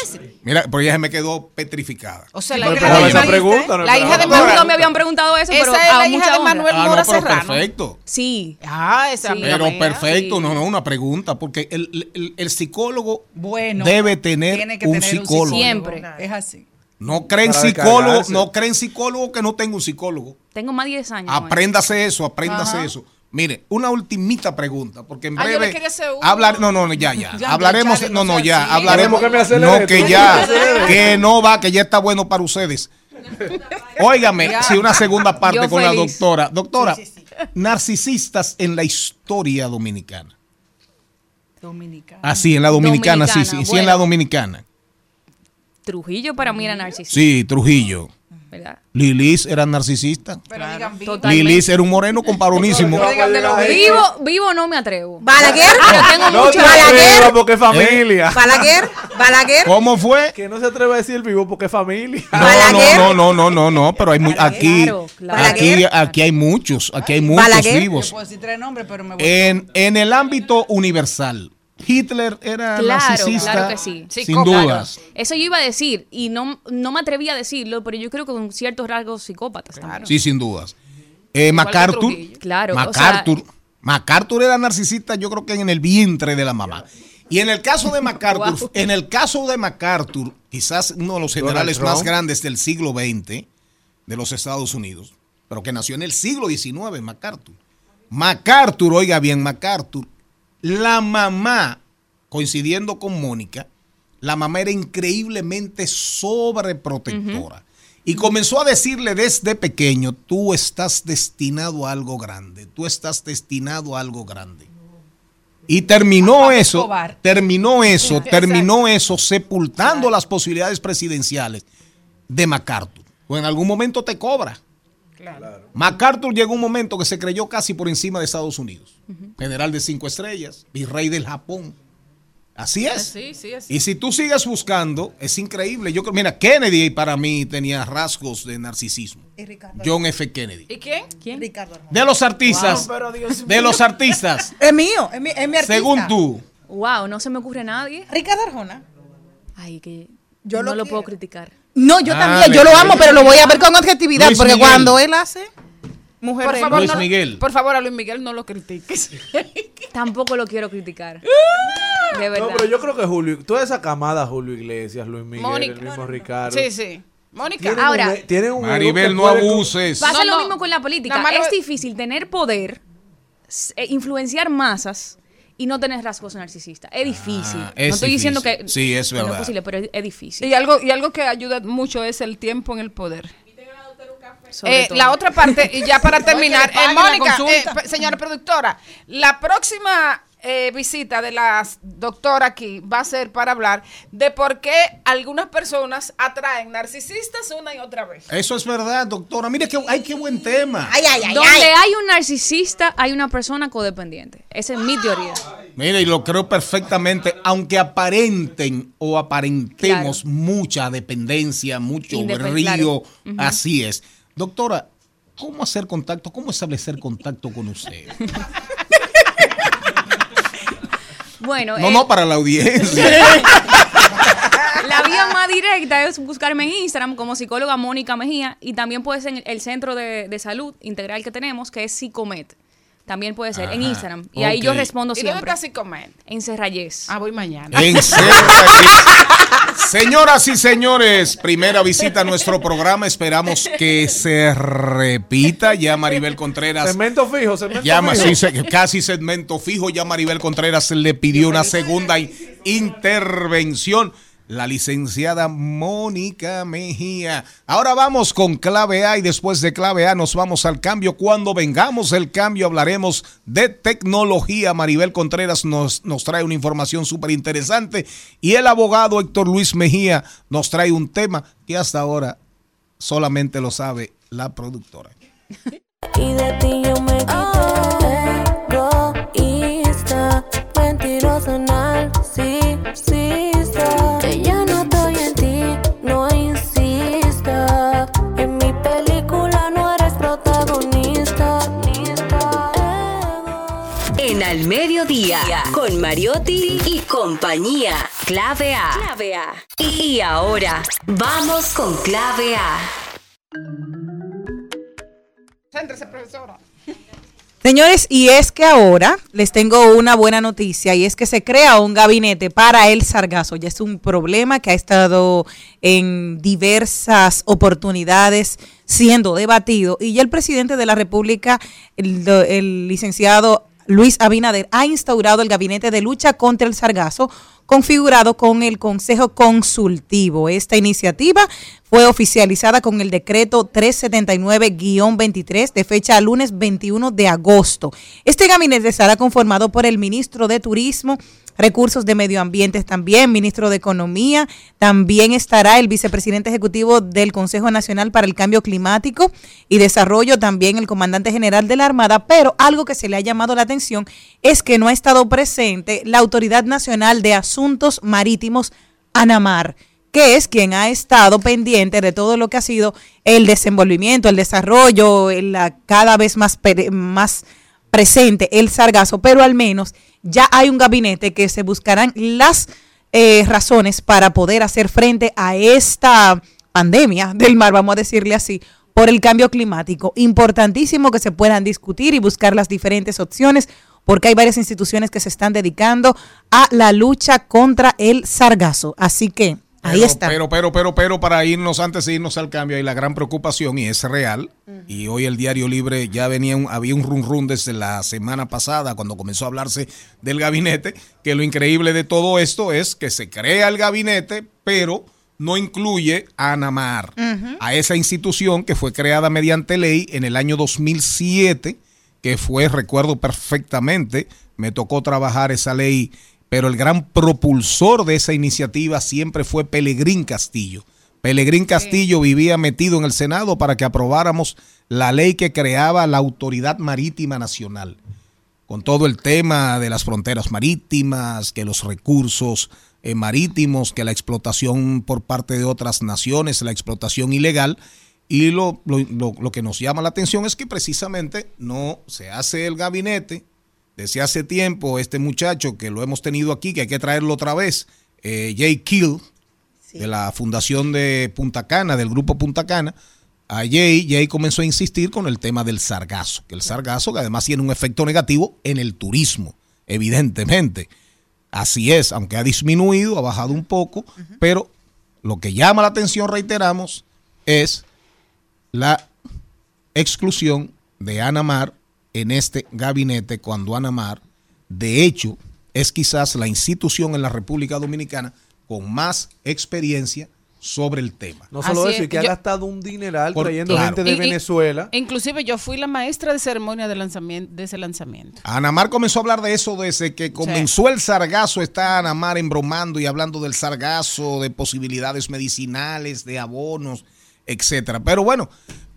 Mira, pero ella se me quedó petrificada. O sea, Sí, la hija ¿cómo de Manuel- pregunta? No la hija de. Manuel Nunca me habían preguntado eso, Esa pero es a la hija de. Manuel Ah, no, Mora pero Serrano. perfecto. Sí. Ah, esa amiga Pero perfecto, Sí. no, no, una pregunta, porque el, el- el psicólogo Bueno, debe tener tiene que un tener psicólogo. Siempre. Es así. No creen psicólogo, no creen psicólogo que no tenga un psicólogo. Tengo más de 10 años. Apréndase eso, apréndase Ajá. eso. Mire, una ultimita pregunta, porque en Ah, yo le breve quería hacer una. hablar, no, no, ya, ya, *laughs* Ya, hablaremos, no, no ya, hablaremos, no, que ¿Cómo que ya, que no va, que ya está bueno para ustedes. *laughs* Óigame, si una segunda parte Yo con la doctora, doctora, narcisistas en la historia dominicana. Dominicana. Así, en la dominicana, sí, sí, sí, en la dominicana. Trujillo para mí era narcisista. Sí, Trujillo. ¿Verdad? Lilis era narcisista. Totalmente. Lilis era un moreno comparonísimo. Vivo, vivo no me atrevo. ¿Balaguer? Pero tengo No mucho te atrevas porque es ¿Eh? familia. Balaguer, Balaguer. ¿Cómo fue? Que no se atreve a decir vivo porque es familia. No, no, no, no, no, no, pero hay mu- aquí, Claro, claro. aquí, aquí hay muchos, aquí hay muchos Yo vivos. puedo decir tres nombres, pero me voy. En, en el ámbito universal, Hitler era Claro, narcisista, claro que sí. sin dudas. Eso yo iba a decir y no, no me atreví a decirlo, pero yo creo que con ciertos rasgos psicópatas también. Sí, sin dudas. Eh, MacArthur, Claro, o sea- MacArthur, MacArthur era narcisista, yo creo que en el vientre de la mamá. Y en el caso de *laughs* MacArthur, Wow. en el caso de MacArthur, quizás uno de los generales más grandes del siglo XX de los Estados Unidos, pero que nació en el siglo XIX, MacArthur. MacArthur, oiga bien, MacArthur, la mamá, coincidiendo con Mónica, la mamá era increíblemente sobreprotectora. Y comenzó a decirle desde pequeño, tú estás destinado a algo grande, tú estás destinado a algo grande. Y terminó eso, terminó eso, Exacto. terminó eso sepultando las posibilidades presidenciales de MacArthur. O en algún momento te cobra. MacArthur llegó un momento que se creyó casi por encima de Estados Unidos. General de cinco estrellas, virrey del Japón. Así es. Sí, sí, así. Y si tú sigues buscando, es increíble. Yo creo, mira, Kennedy para mí tenía rasgos de narcisismo. John F. Kennedy. ¿Y quién? ¿Quién? Ricardo. De los artistas. Wow, pero Dios de mío. los artistas. *laughs* Es mío, es mi, es mi artista. Según tú. Wow, no se me ocurre nadie. Ricardo Arjona. Ay, que Yo no lo puedo criticar. No, yo Ah, también, yo lo amo, pero lo voy a ver con objetividad, Luis porque Miguel. cuando él hace mujer Por favor, Luis no- Miguel. por favor, a Luis Miguel no lo critiques. *laughs* Tampoco lo quiero criticar. *laughs* De No, verdad. pero yo creo que Julio, toda esa camada, Julio Iglesias, Luis Miguel, Mónica. el mismo Ricardo. Sí, sí. Mónica. Tienen Ahora- un, tienen un Maribel, no abuses. Pasa No, lo no. mismo con la política. Es difícil tener poder, eh, influenciar masas y no tener rasgos narcisistas. Es difícil. Ah, es no estoy diciendo que, difícil. Sí, es que no verdad. posible, pero es, es difícil. Y algo, y algo que ayuda mucho es el tiempo en el poder. Eh, la otra parte, y ya para *laughs* terminar, eh, Mónica, eh, señora productora, la próxima eh, visita de la doctora aquí va a ser para hablar de por qué algunas personas atraen narcisistas una y otra vez. Eso es verdad, doctora. Mire que ay, qué buen tema. Donde hay un narcisista, hay una persona codependiente. Esa es mi teoría. Mire, y lo creo perfectamente, aunque aparenten o aparentemos mucha dependencia, mucho Independ- brío, claro. Ujú. así es. Doctora, ¿cómo hacer contacto? ¿Cómo establecer contacto con usted? *laughs* Bueno, No, eh, no, para la audiencia. *laughs* La vía más directa es buscarme en Instagram como psicóloga Mónica Mejía y también puede ser en el centro de, de salud integral que tenemos, que es Psicomet. También puede ser en Instagram. Y ahí yo respondo ¿Y dónde siempre. está Psicomed? En. Ah, voy mañana. En serio. *laughs* Señoras y señores, primera visita a nuestro programa. Esperamos que se repita. Ya Maribel Contreras. Cemento fijo, cemento Ya fijo. sí, se- casi segmento fijo. Ya Maribel Contreras le pidió una segunda in- intervención. La licenciada Mónica Mejía. Ahora vamos con clave A y después de clave A nos vamos al cambio. Cuando vengamos el cambio hablaremos de tecnología. Maribel Contreras nos, nos trae una información súper interesante y el abogado Héctor Luis Mejía nos trae un tema que hasta ahora solamente lo sabe la productora. Y de ti yo me Con Mariotti y compañía. Clave A. Clave A. Y ahora, vamos con Clave A. Céntrese, profesora. Señores, y es que ahora les tengo una buena noticia y es que se crea un gabinete para el sargazo. Ya es un problema que ha estado en diversas oportunidades siendo debatido y ya el presidente de la República, el, el licenciado Luis Abinader, ha instaurado el gabinete de lucha contra el sargazo configurado con el Consejo Consultivo. Esta iniciativa fue oficializada con el decreto 379-23 de fecha lunes 21 de agosto. Este gabinete estará conformado por el ministro de Turismo, Recursos de Medio Ambiente también, ministro de Economía, también estará el vicepresidente ejecutivo del Consejo Nacional para el Cambio Climático y Desarrollo, también el comandante general de la Armada, pero algo que se le ha llamado la atención es que no ha estado presente la Autoridad Nacional de Asuntos Marítimos, ANAMAR que es quien ha estado pendiente de todo lo que ha sido el desenvolvimiento, el desarrollo, la- cada vez más, más presente el sargazo, pero al menos ya hay un gabinete que se buscarán las eh, razones para poder hacer frente a esta pandemia del mar, vamos a decirle así, por el cambio climático. Importantísimo que se puedan discutir y buscar las diferentes opciones porque hay varias instituciones que se están dedicando a la lucha contra el sargazo. Así que ahí Pero, está. Pero, pero, pero, pero, para irnos, antes de irnos al cambio, hay la gran preocupación y es real. Y hoy el Diario Libre ya venía, un- había un run run desde la semana pasada cuando comenzó a hablarse del gabinete, que lo increíble de todo esto es que se crea el gabinete, pero no incluye a ANAMAR, a esa institución que fue creada mediante ley en el año 2007, que fue, recuerdo perfectamente, me tocó trabajar esa ley, pero el gran propulsor de esa iniciativa siempre fue Pelegrín Castillo. Pelegrín Castillo vivía metido en el Senado para que aprobáramos la ley que creaba la Autoridad Marítima Nacional, con todo el tema de las fronteras marítimas, que los recursos eh, marítimos, que la explotación por parte de otras naciones, la explotación ilegal. Y lo, lo- lo- lo que nos llama la atención es que precisamente no se hace el gabinete. Desde hace tiempo, este muchacho que lo hemos tenido aquí, que hay que traerlo otra vez, eh, Jay Kill, de la fundación de Punta Cana, del grupo Punta Cana, a Jay, Jay comenzó a insistir con el tema del sargazo, que el sargazo que además tiene un efecto negativo en el turismo, evidentemente. Así es, aunque ha disminuido, ha bajado un poco, pero lo que llama la atención, reiteramos, es la exclusión de Anamar en este gabinete cuando Anamar, de hecho, es quizás la institución en la República Dominicana con más experiencia sobre el tema. No solo Así eso, y que ha Yo- gastado un dineral Por- trayendo claro. gente de Y- y- Venezuela. Inclusive yo fui la maestra de ceremonia de, lanzamiento, de ese lanzamiento. Anamar comenzó a hablar de eso desde que comenzó el sargazo. Está Anamar embromando y hablando del sargazo, de posibilidades medicinales, de abonos, etcétera. Pero bueno,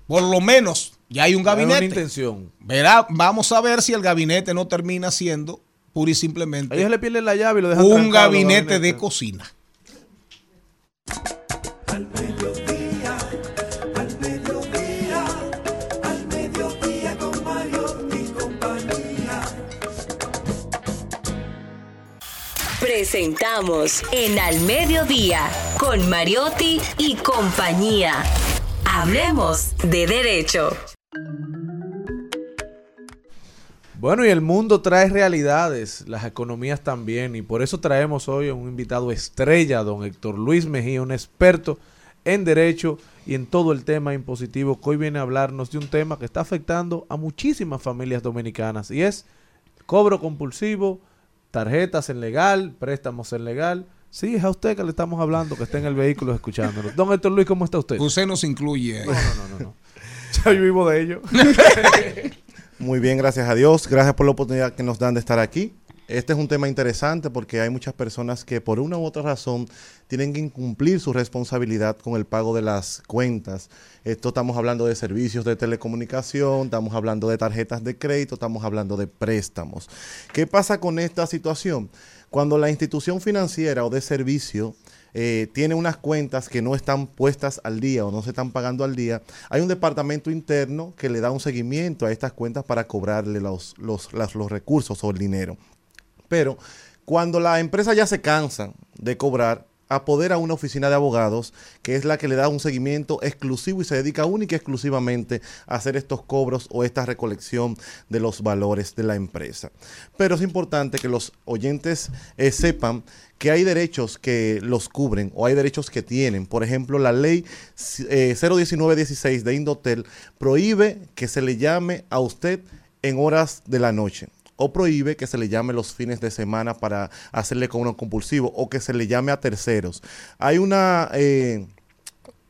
por lo menos ya hay un Hay una gabinete. intención. Verá, vamos a ver si el gabinete no termina siendo pura y simplemente Ellos le pierden la llave y lo dejan un gabinete de cocina. Al mediodía, al mediodía, al mediodía con Mario y compañía. Presentamos en Al Mediodía con Mariotti y compañía. Hablemos de derecho. Bueno, y el mundo trae realidades, las economías también, y por eso traemos hoy a un invitado estrella, don Héctor Luis Mejía, un experto en derecho y en todo el tema impositivo, que hoy viene a hablarnos de un tema que está afectando a muchísimas familias dominicanas, y es cobro compulsivo, tarjetas en legal, préstamos en legal. Sí, es a usted que le estamos hablando, que está en el vehículo escuchándonos. Don Héctor Luis, ¿cómo está usted? Usted nos incluye. No, no, no, no. Ya vivo de ello. *laughs* Muy bien, gracias a Dios. Gracias por la oportunidad que nos dan de estar aquí. Este es un tema interesante porque hay muchas personas que por una u otra razón tienen que incumplir su responsabilidad con el pago de las cuentas. Esto estamos hablando de servicios de telecomunicación, estamos hablando de tarjetas de crédito, estamos hablando de préstamos. ¿Qué pasa con esta situación? Cuando la institución financiera o de servicio eh, tiene unas cuentas que no están puestas al día o no se están pagando al día, hay un departamento interno que le da un seguimiento a estas cuentas para cobrarle los, los, los recursos o el dinero. Pero cuando la empresa ya se cansa de cobrar, apodera una oficina de abogados que es la que le da un seguimiento exclusivo y se dedica única y exclusivamente a hacer estos cobros o esta recolección de los valores de la empresa. Pero es importante que los oyentes eh, sepan que hay derechos que los cubren o hay derechos que tienen. Por ejemplo, la ley eh, 01916 de Indotel prohíbe que se le llame a usted en horas de la noche o prohíbe que se le llame los fines de semana para hacerle cobro compulsivo o que se le llame a terceros. Hay una... eh,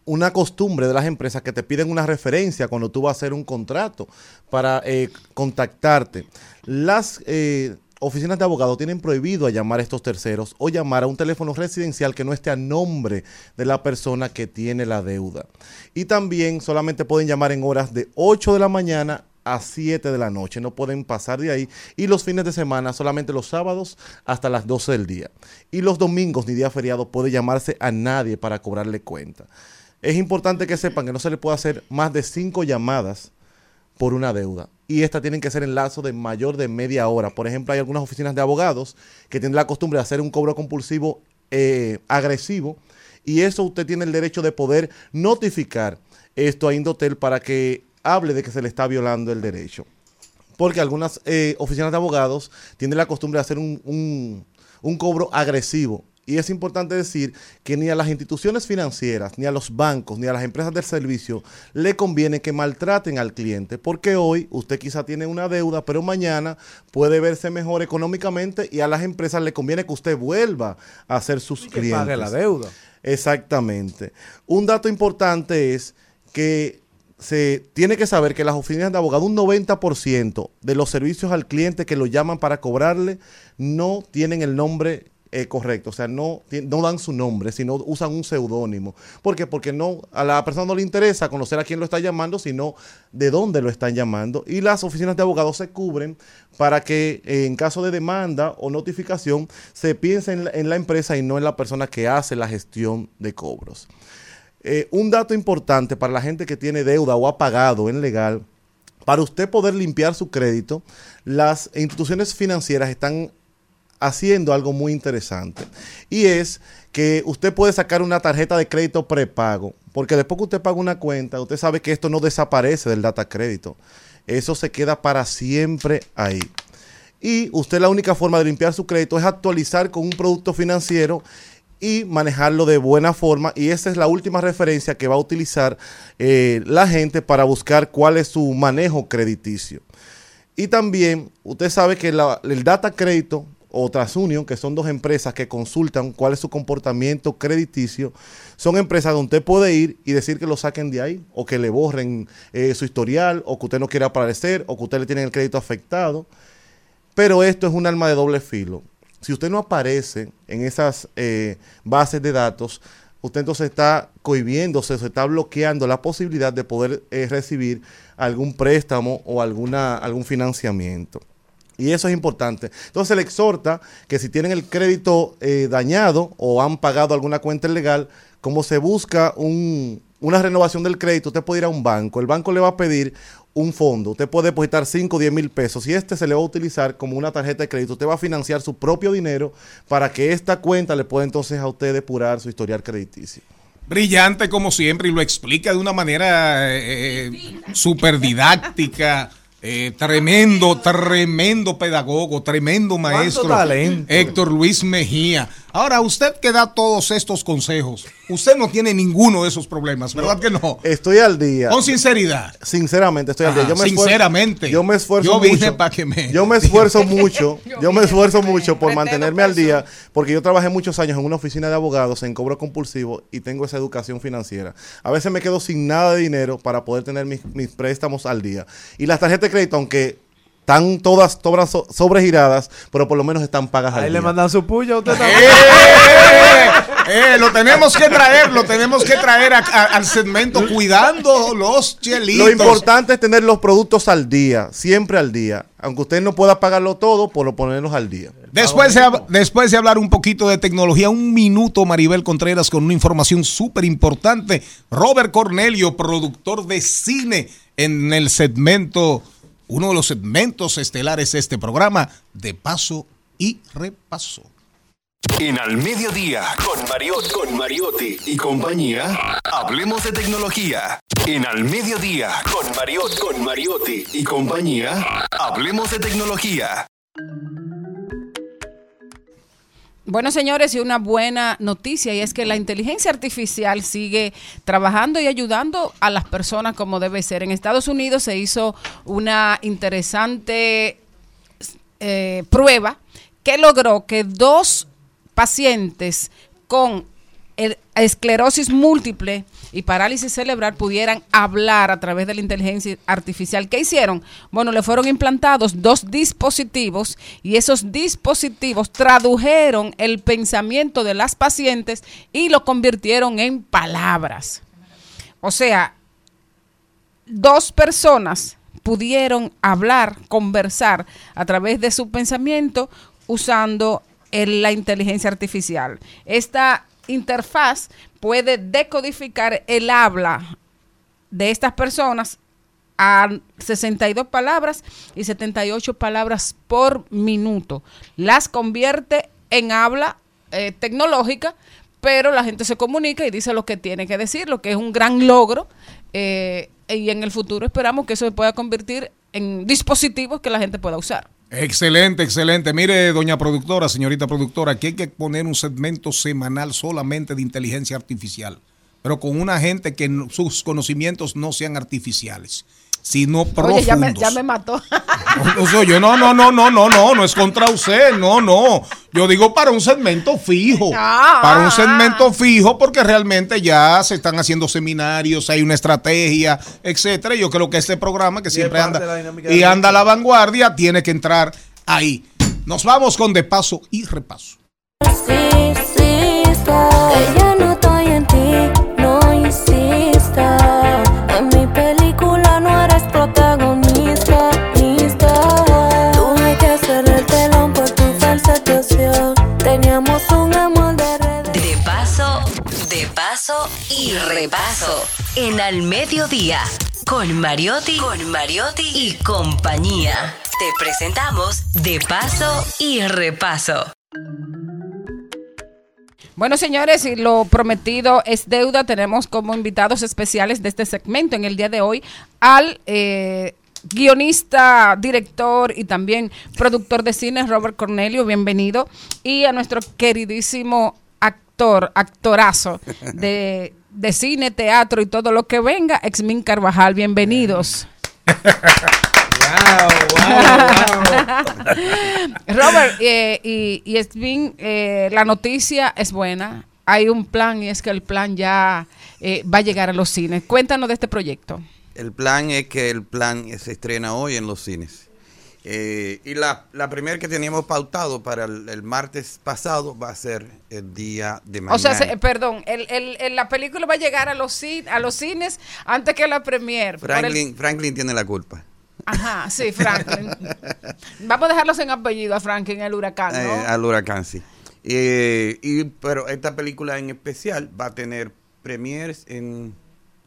una costumbre de las empresas que te piden una referencia cuando tú vas a hacer un contrato para eh, contactarte. Las eh, oficinas de abogados tienen prohibido llamar a estos terceros o llamar a un teléfono residencial que no esté a nombre de la persona que tiene la deuda. Y también solamente pueden llamar en horas de 8 de la mañana a 7 de la noche, no pueden pasar de ahí. Y los fines de semana, solamente los sábados hasta las 12 del día. Y los domingos ni día feriado puede llamarse a nadie para cobrarle cuenta. Es importante que sepan que no se le puede hacer más de 5 llamadas por una deuda. Y estas tienen que ser en lazo de mayor de media hora. Por ejemplo, hay algunas oficinas de abogados que tienen la costumbre de hacer un cobro compulsivo eh, agresivo. Y eso usted tiene el derecho de poder notificar esto a Indotel para que hable de que se le está violando el derecho. Porque algunas eh, oficinas de abogados tienen la costumbre de hacer un, un- un cobro agresivo. Y es importante decir que ni a las instituciones financieras, ni a los bancos, ni a las empresas del servicio le conviene que maltraten al cliente, porque hoy usted quizá tiene una deuda, pero mañana puede verse mejor económicamente y a las empresas le conviene que usted vuelva a ser sus que clientes. pague la deuda. Exactamente. Un dato importante es que se tiene que saber que las oficinas de abogados, un 90% de los servicios al cliente que lo llaman para cobrarle no tienen el nombre eh, correcto, o sea, no, no dan su nombre, sino usan un seudónimo. ¿Por qué? Porque no, a la persona no le interesa conocer a quién lo está llamando, sino de dónde lo están llamando. Y las oficinas de abogados se cubren para que eh, en caso de demanda o notificación se piense en la, en la empresa y no en la persona que hace la gestión de cobros. Eh, un dato importante para la gente que tiene deuda o ha pagado en legal, para usted poder limpiar su crédito, las instituciones financieras están haciendo algo muy interesante. Y es que usted puede sacar una tarjeta de crédito prepago, porque después que usted paga una cuenta, usted sabe que esto no desaparece del data crédito. Eso se queda para siempre ahí. Y usted la única forma de limpiar su crédito es actualizar con un producto financiero y manejarlo de buena forma. Y esa es la última referencia que va a utilizar eh, la gente para buscar cuál es su manejo crediticio. Y también usted sabe que la- el data crédito o TransUnion, que son dos empresas que consultan cuál es su comportamiento crediticio, son empresas donde usted puede ir y decir que lo saquen de ahí, o que le borren eh, su historial, o que usted no quiera aparecer, o que usted le tiene el crédito afectado. Pero esto es un arma de doble filo. Si usted no aparece en esas eh, bases de datos, usted entonces está cohibiéndose, se está bloqueando la posibilidad de poder eh, recibir algún préstamo o alguna, algún financiamiento. Y eso es importante. Entonces se le exhorta que si tienen el crédito eh, dañado o han pagado alguna cuenta ilegal, como se busca un- una renovación del crédito, usted puede ir a un banco. El banco le va a pedir un fondo. Usted puede depositar 5 o 10 mil pesos y este se le va a utilizar como una tarjeta de crédito. Usted va a financiar su propio dinero para que esta cuenta le pueda entonces a usted depurar su historial crediticio. Brillante como siempre y lo explica de una manera eh, súper didáctica. Eh, tremendo, tremendo pedagogo, tremendo maestro. talento? Héctor Luis Mejía. Ahora, usted que da todos estos consejos, usted no tiene ninguno de esos problemas, ¿verdad que no? Estoy al día. Con sinceridad. Sinceramente, estoy al día. Yo me esfuerzo- sinceramente. yo me esfuerzo Yo vine mucho. que me- Yo me esfuerzo *laughs* mucho. Yo me esfuerzo mucho por mantenerme al día, porque yo trabajé muchos años en una oficina de abogados en cobro compulsivo y tengo esa educación financiera. A veces me quedo sin nada de dinero para poder tener mis, mis préstamos al día. Y las tarjetas crédito, aunque están todas, todas so- sobregiradas, pero por lo menos están pagas al Ahí día. le mandan su puya a usted Eh, lo tenemos que traer, lo tenemos que traer a- a- al segmento cuidando los chelitos. Lo importante es tener los productos al día, siempre al día. Aunque usted no pueda pagarlo todo, por lo ponerlos al día. Después de, después de hablar un poquito de tecnología, un minuto Maribel Contreras con una información súper importante. Robert Cornelio, productor de cine en el segmento, uno de los segmentos estelares de este programa, de paso y repaso. En Al Mediodía, con, Mariot, con Mariotti y compañía, hablemos de tecnología. En Al Mediodía, con Mariot, con Mariotti y compañía, hablemos de tecnología. Bueno, señores, y una buena noticia, y es que la inteligencia artificial sigue trabajando y ayudando a las personas como debe ser. En Estados Unidos se hizo una interesante eh, prueba que logró que dos pacientes con el- esclerosis múltiple y parálisis cerebral pudieran hablar a través de la inteligencia artificial. ¿Qué hicieron? Bueno, le fueron implantados dos dispositivos y esos dispositivos tradujeron el pensamiento de las pacientes y lo convirtieron en palabras. O sea, dos personas pudieron hablar, conversar a través de su pensamiento usando el- la inteligencia artificial. Esta interfaz puede decodificar el habla de estas personas a 62 palabras y 78 palabras por minuto. Las convierte en habla eh, tecnológica, pero la gente se comunica y dice lo que tiene que decir, lo que es un gran logro. eh, y en el futuro esperamos que eso se pueda convertir en dispositivos que la gente pueda usar. Excelente, excelente. Mire, doña productora, señorita productora, aquí hay que poner un segmento semanal solamente de inteligencia artificial, pero con una gente que sus conocimientos no sean artificiales, sino profundos. Oye, ya me, ya me mató. No soy yo, no, no, no, no, no, no, no es contra usted, no, no. Yo digo para un segmento fijo. Ah, para un ah, segmento fijo, porque realmente ya se están haciendo seminarios, hay una estrategia, etcétera. Y Yo creo que este programa que siempre anda y anda a la vanguardia tiene que entrar ahí. Nos vamos con de paso y repaso. Que ya no de paso y repaso. En Al Mediodía, con Mariotti, con Mariotti y compañía. Te presentamos De paso y repaso. Bueno, señores, y lo prometido es deuda. Tenemos como invitados especiales de este segmento en el día de hoy al eh, guionista, director y también productor de cine Robert Cornelio, bienvenido. Y a nuestro queridísimo actor, actorazo de, de cine, teatro y todo lo que venga, Exmin Carvajal, bienvenidos. *laughs* Robert, eh, y, y es bien, eh, la noticia es buena. Hay un plan y es que el plan ya eh, va a llegar a los cines. Cuéntanos de este proyecto. El plan es que el plan se estrena hoy en los cines. Eh, y la, la primera que teníamos pautado para el, el martes pasado va a ser el día de mañana. O sea, se- perdón, el, la película va a llegar a los, a los cines antes que la premier. Franklin, Franklin tiene la culpa. Ajá, sí, Franklin. *laughs* Vamos a dejarlos en apellido a Franklin, el huracán, ¿no? Eh, al huracán, sí. Eh, y, pero esta película en especial va a tener premiers en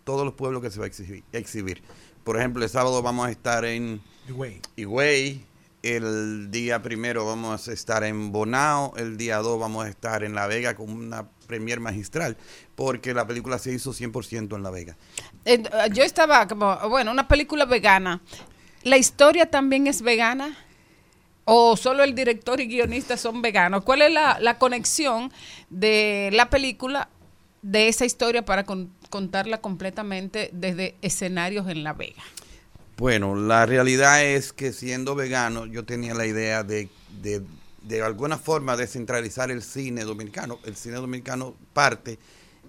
todos los pueblos que se va a exhibir. exhibir. Por ejemplo, el sábado vamos a estar en Higüey. Higüey. El día primero vamos a estar en Bonao. El día dos vamos a estar en La Vega con una premier magistral. Porque la película se hizo 100% en La Vega. Eh, yo estaba como, bueno, una película vegana. ¿La historia también es vegana? ¿O solo el director y guionista son veganos? ¿Cuál es la, la conexión de la película de esa historia para con- contarla completamente desde escenarios en La Vega? Bueno, la realidad es que siendo vegano yo tenía la idea de, de, de alguna forma descentralizar el cine dominicano. El cine dominicano parte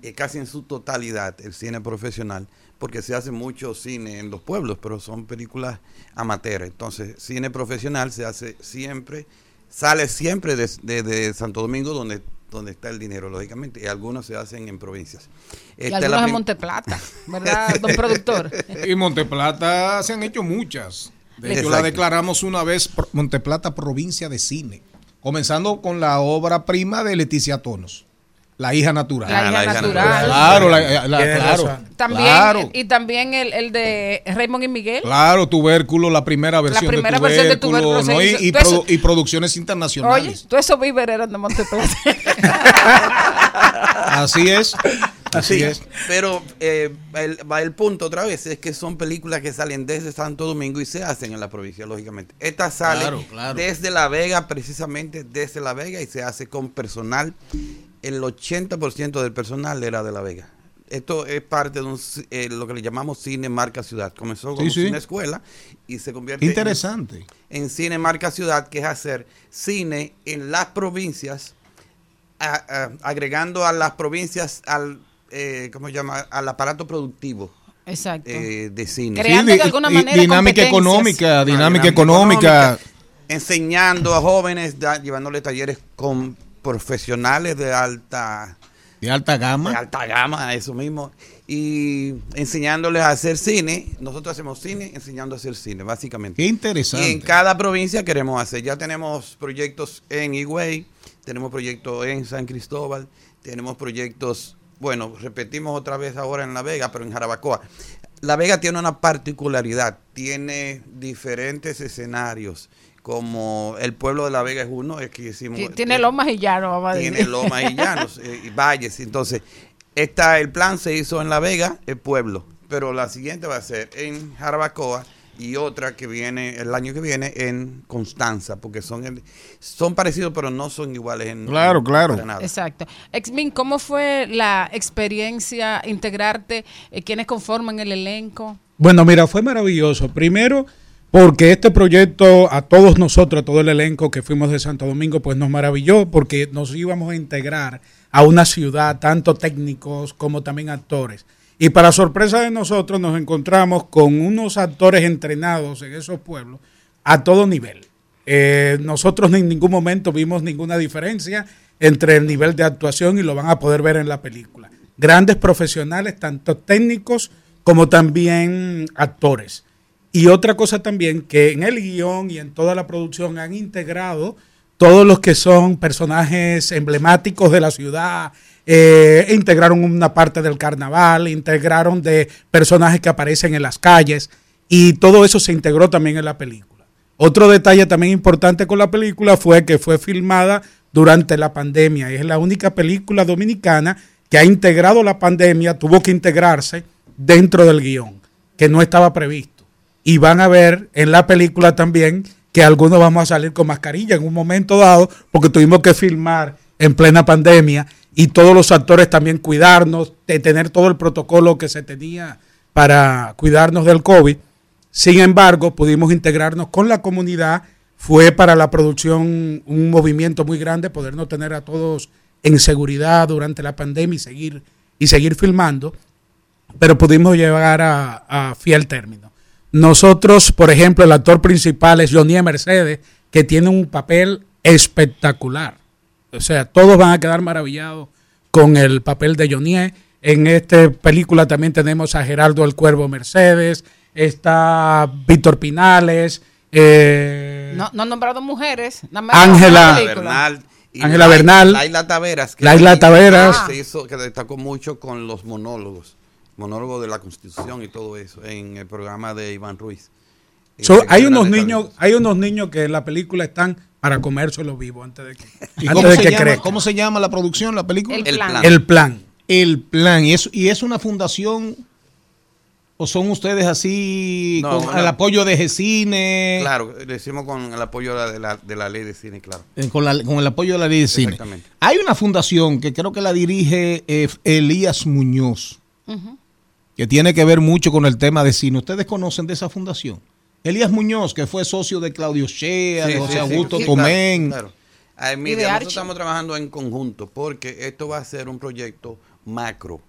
eh, casi en su totalidad, el cine profesional, porque se hace mucho cine en los pueblos, pero son películas amateur. Entonces, cine profesional se hace siempre, sale siempre de, de- Santo Domingo, donde, donde está el dinero, lógicamente, y algunos se hacen en provincias. Y la algunos en Monteplata, ¿verdad, don *laughs* productor? Y Monteplata se han hecho muchas. De hecho, la declaramos una vez Monteplata provincia de cine. Comenzando con la obra prima de Leticia Tonos, La hija natural. La hija Ah, la hija natural. natural. Claro, la- la- claro. También, Claro. y también el, el de Raymond y Miguel. Claro, tubérculo, la primera versión primera de versión de tubérculo, ¿no? y, y Tú eso- produ- y producciones internacionales. Oye, todos esos víveres eran de Monteplata. *laughs* Así es. Así es. Pero eh, el, va el punto otra vez, es que son películas que salen desde Santo Domingo y se hacen en la provincia, lógicamente. Esta sale Claro, claro. desde La Vega, precisamente desde La Vega, y se hace con personal. El 80% del personal era de La Vega. Esto es parte de un, eh, lo que le llamamos cine marca ciudad. Comenzó como Sí, sí. cine escuela y se convierte en- Interesante. en cine marca ciudad, que es hacer cine en las provincias, a- a- agregando a las provincias al, eh, ¿cómo se llama? Al aparato productivo. Exacto. eh, de cine. Creando de alguna manera dinámica económica, Ah, dinámica económica. Enseñando a jóvenes, da- llevándole talleres con profesionales de alta de alta gama. de alta gama, eso mismo. Y enseñándoles a hacer cine. Nosotros hacemos cine enseñando a hacer cine, básicamente. Qué interesante. Y en cada provincia queremos hacer. Ya tenemos proyectos en Higüey, tenemos proyectos en San Cristóbal, tenemos proyectos, bueno, repetimos otra vez ahora en La Vega, pero en Jarabacoa. La Vega tiene una particularidad, tiene diferentes escenarios, como el pueblo de La Vega es uno, es que hicimos... Ti- Tiene lomas y llanos, vamos a decir. Tiene lomas y llanos *laughs* eh, y valles. Entonces, esta, el plan se hizo en La Vega, el pueblo, pero la siguiente va a ser en Jarabacoa y otra que viene el año que viene en Constanza, porque son el- son parecidos pero no son iguales en Claro, claro. nada. Exacto. Exmin, ¿cómo fue la experiencia integrarte? Eh, ¿Quiénes conforman el elenco? Bueno, mira, fue maravilloso. Primero, porque este proyecto a todos nosotros, a todo el elenco que fuimos de Santo Domingo, pues nos maravilló porque nos íbamos a integrar a una ciudad, tanto técnicos como también actores. Y para sorpresa de nosotros nos encontramos con unos actores entrenados en esos pueblos a todo nivel. Eh, nosotros en ningún momento vimos ninguna diferencia entre el nivel de actuación y lo van a poder ver en la película. Grandes profesionales, tanto técnicos como también actores. Y otra cosa también, que en el guion y en toda la producción han integrado todos los que son personajes emblemáticos de la ciudad, eh, integraron una parte del carnaval, integraron de personajes que aparecen en las calles y todo eso se integró también en la película. Otro detalle también importante con la película fue que fue filmada durante la pandemia. Es la única película dominicana que ha integrado la pandemia, tuvo que integrarse dentro del guion, que no estaba previsto. Y van a ver en la película también que algunos vamos a salir con mascarilla en un momento dado, porque tuvimos que filmar en plena pandemia y todos los actores también cuidarnos, de tener todo el protocolo que se tenía para cuidarnos del COVID. Sin embargo, pudimos integrarnos con la comunidad. Fue para la producción un movimiento muy grande podernos tener a todos en seguridad durante la pandemia y seguir, y seguir filmando, pero pudimos llegar a, a fiel término. Nosotros, por ejemplo, el actor principal es Johnny Mercedes, que tiene un papel espectacular. O sea, todos van a quedar maravillados con el papel de Johnny. En esta película también tenemos a Gerardo el Cuervo Mercedes, está Víctor Pinales, eh, No, no han nombrado mujeres. Ángela. Bernal. Ángela Bernal. Laila Taveras. que Laila Taveras. Se hizo, que destacó mucho con los monólogos. Monólogos de la Constitución y todo eso. En el programa de Iván Ruiz. Eh, So, hay unos niños, hay unos niños que en la película están para comérselo vivo antes de que, ¿Y antes cómo, de se que llama, crezca. cómo se llama la producción, la película? El plan. El plan. El plan. ¿Y es, y es una fundación? ¿O son ustedes así No, con el apoyo de Gcine? Claro, lo hicimos con el apoyo de la, de la, de la ley de cine, claro. eh, Con, la- con el apoyo de la ley de cine. Exactamente. Hay una fundación que creo que la dirige eh, Elías Muñoz, que tiene que ver mucho con el tema de cine. ¿Ustedes conocen de esa fundación? Elías Muñoz, que fue socio de Claudio Shea, Sí, de José sí, Augusto sí, Tomén. claro, claro. Y de mira, nosotros estamos trabajando en conjunto porque esto va a ser un proyecto macro.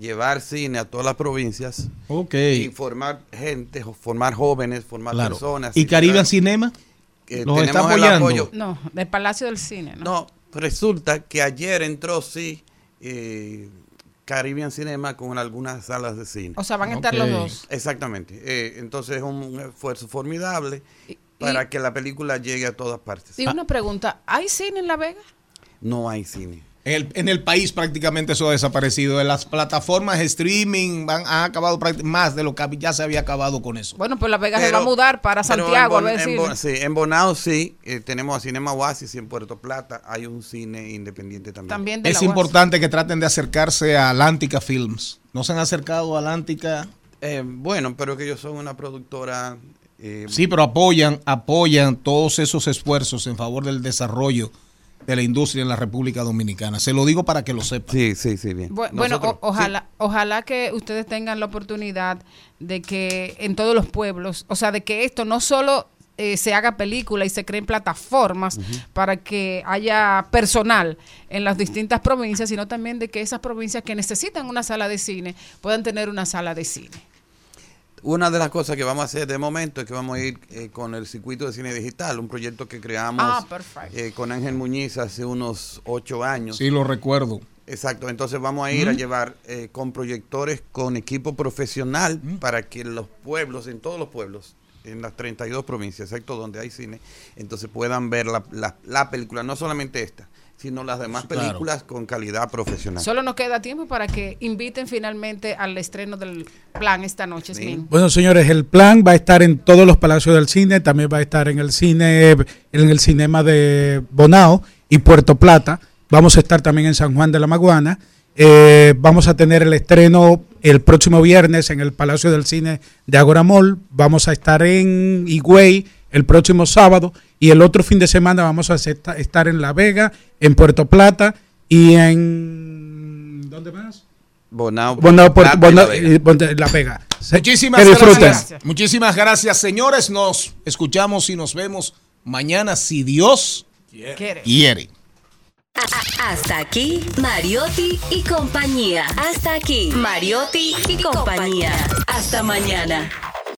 Llevar cine a todas las provincias Ok. y formar gente, formar jóvenes, formar Claro. personas. ¿Y Caribbean Cinema? Eh, ¿Los está apoyando? apoyo. No, del Palacio del Cine. ¿no? No, resulta que ayer entró, sí, eh, Caribbean Cinema con algunas salas de cine. O sea, van a estar los dos. Exactamente. Eh, entonces es un esfuerzo formidable para que la película llegue a todas partes. Y una pregunta, ¿hay cine en La Vega? No hay cine. En el, en el país prácticamente eso ha desaparecido. En las plataformas de streaming van, han acabado más de lo que ya se había acabado con eso. Bueno, pues La Vega se va a mudar para Santiago en a ver en. Bon- sí, en Bonao sí, eh, tenemos a Cinema Oasis y en Puerto Plata hay un cine independiente también. También de Es importante que traten de acercarse a Atlántica Films. ¿No se han acercado a Atlántica? Eh, bueno, pero que ellos son una productora... eh, Sí, pero apoyan, apoyan todos esos esfuerzos en favor del desarrollo de la industria en la República Dominicana. Se lo digo para que lo sepan. Sí, sí, sí, bien. Bueno, o- ojalá, ojalá que ustedes tengan la oportunidad de que en todos los pueblos, o sea, de que esto no solo eh, se haga película y se creen plataformas para que haya personal en las distintas provincias, sino también de que esas provincias que necesitan una sala de cine puedan tener una sala de cine. Una de las cosas que vamos a hacer de momento es que vamos a ir eh, con el circuito de cine digital, un proyecto que creamos Ah, eh, con Ángel Muñiz hace unos ocho años. Sí, lo recuerdo. Exacto, entonces vamos a ir a llevar eh, con proyectores, con equipo profesional para que los pueblos, en todos los pueblos, en las 32 provincias, excepto donde hay cine, entonces puedan ver la, la- la película, no solamente esta, sino las demás Claro. películas con calidad profesional. Solo nos queda tiempo para que inviten finalmente al estreno del plan esta noche. Bueno, señores, el plan va a estar en todos los palacios del cine, también va a estar en el cine, en el cinema de Bonao y Puerto Plata. Vamos a estar también en San Juan de la Maguana. Eh, vamos a tener el estreno el próximo viernes en el Palacio del Cine de Agora Mall. Vamos a estar en Higüey el próximo sábado y el otro fin de semana vamos a estar en La Vega, en Puerto Plata y en ¿dónde más? Bonao, Bonao, Puerto- Plata y La Bonao- Vega. y Ponte- La Vega. Se- Muchísimas que disfruten. gracias. Muchísimas gracias, señores. Nos escuchamos y nos vemos mañana si Dios quiere. Hasta aquí, Mariotti y compañía. Hasta aquí, Mariotti y compañía. Hasta mañana.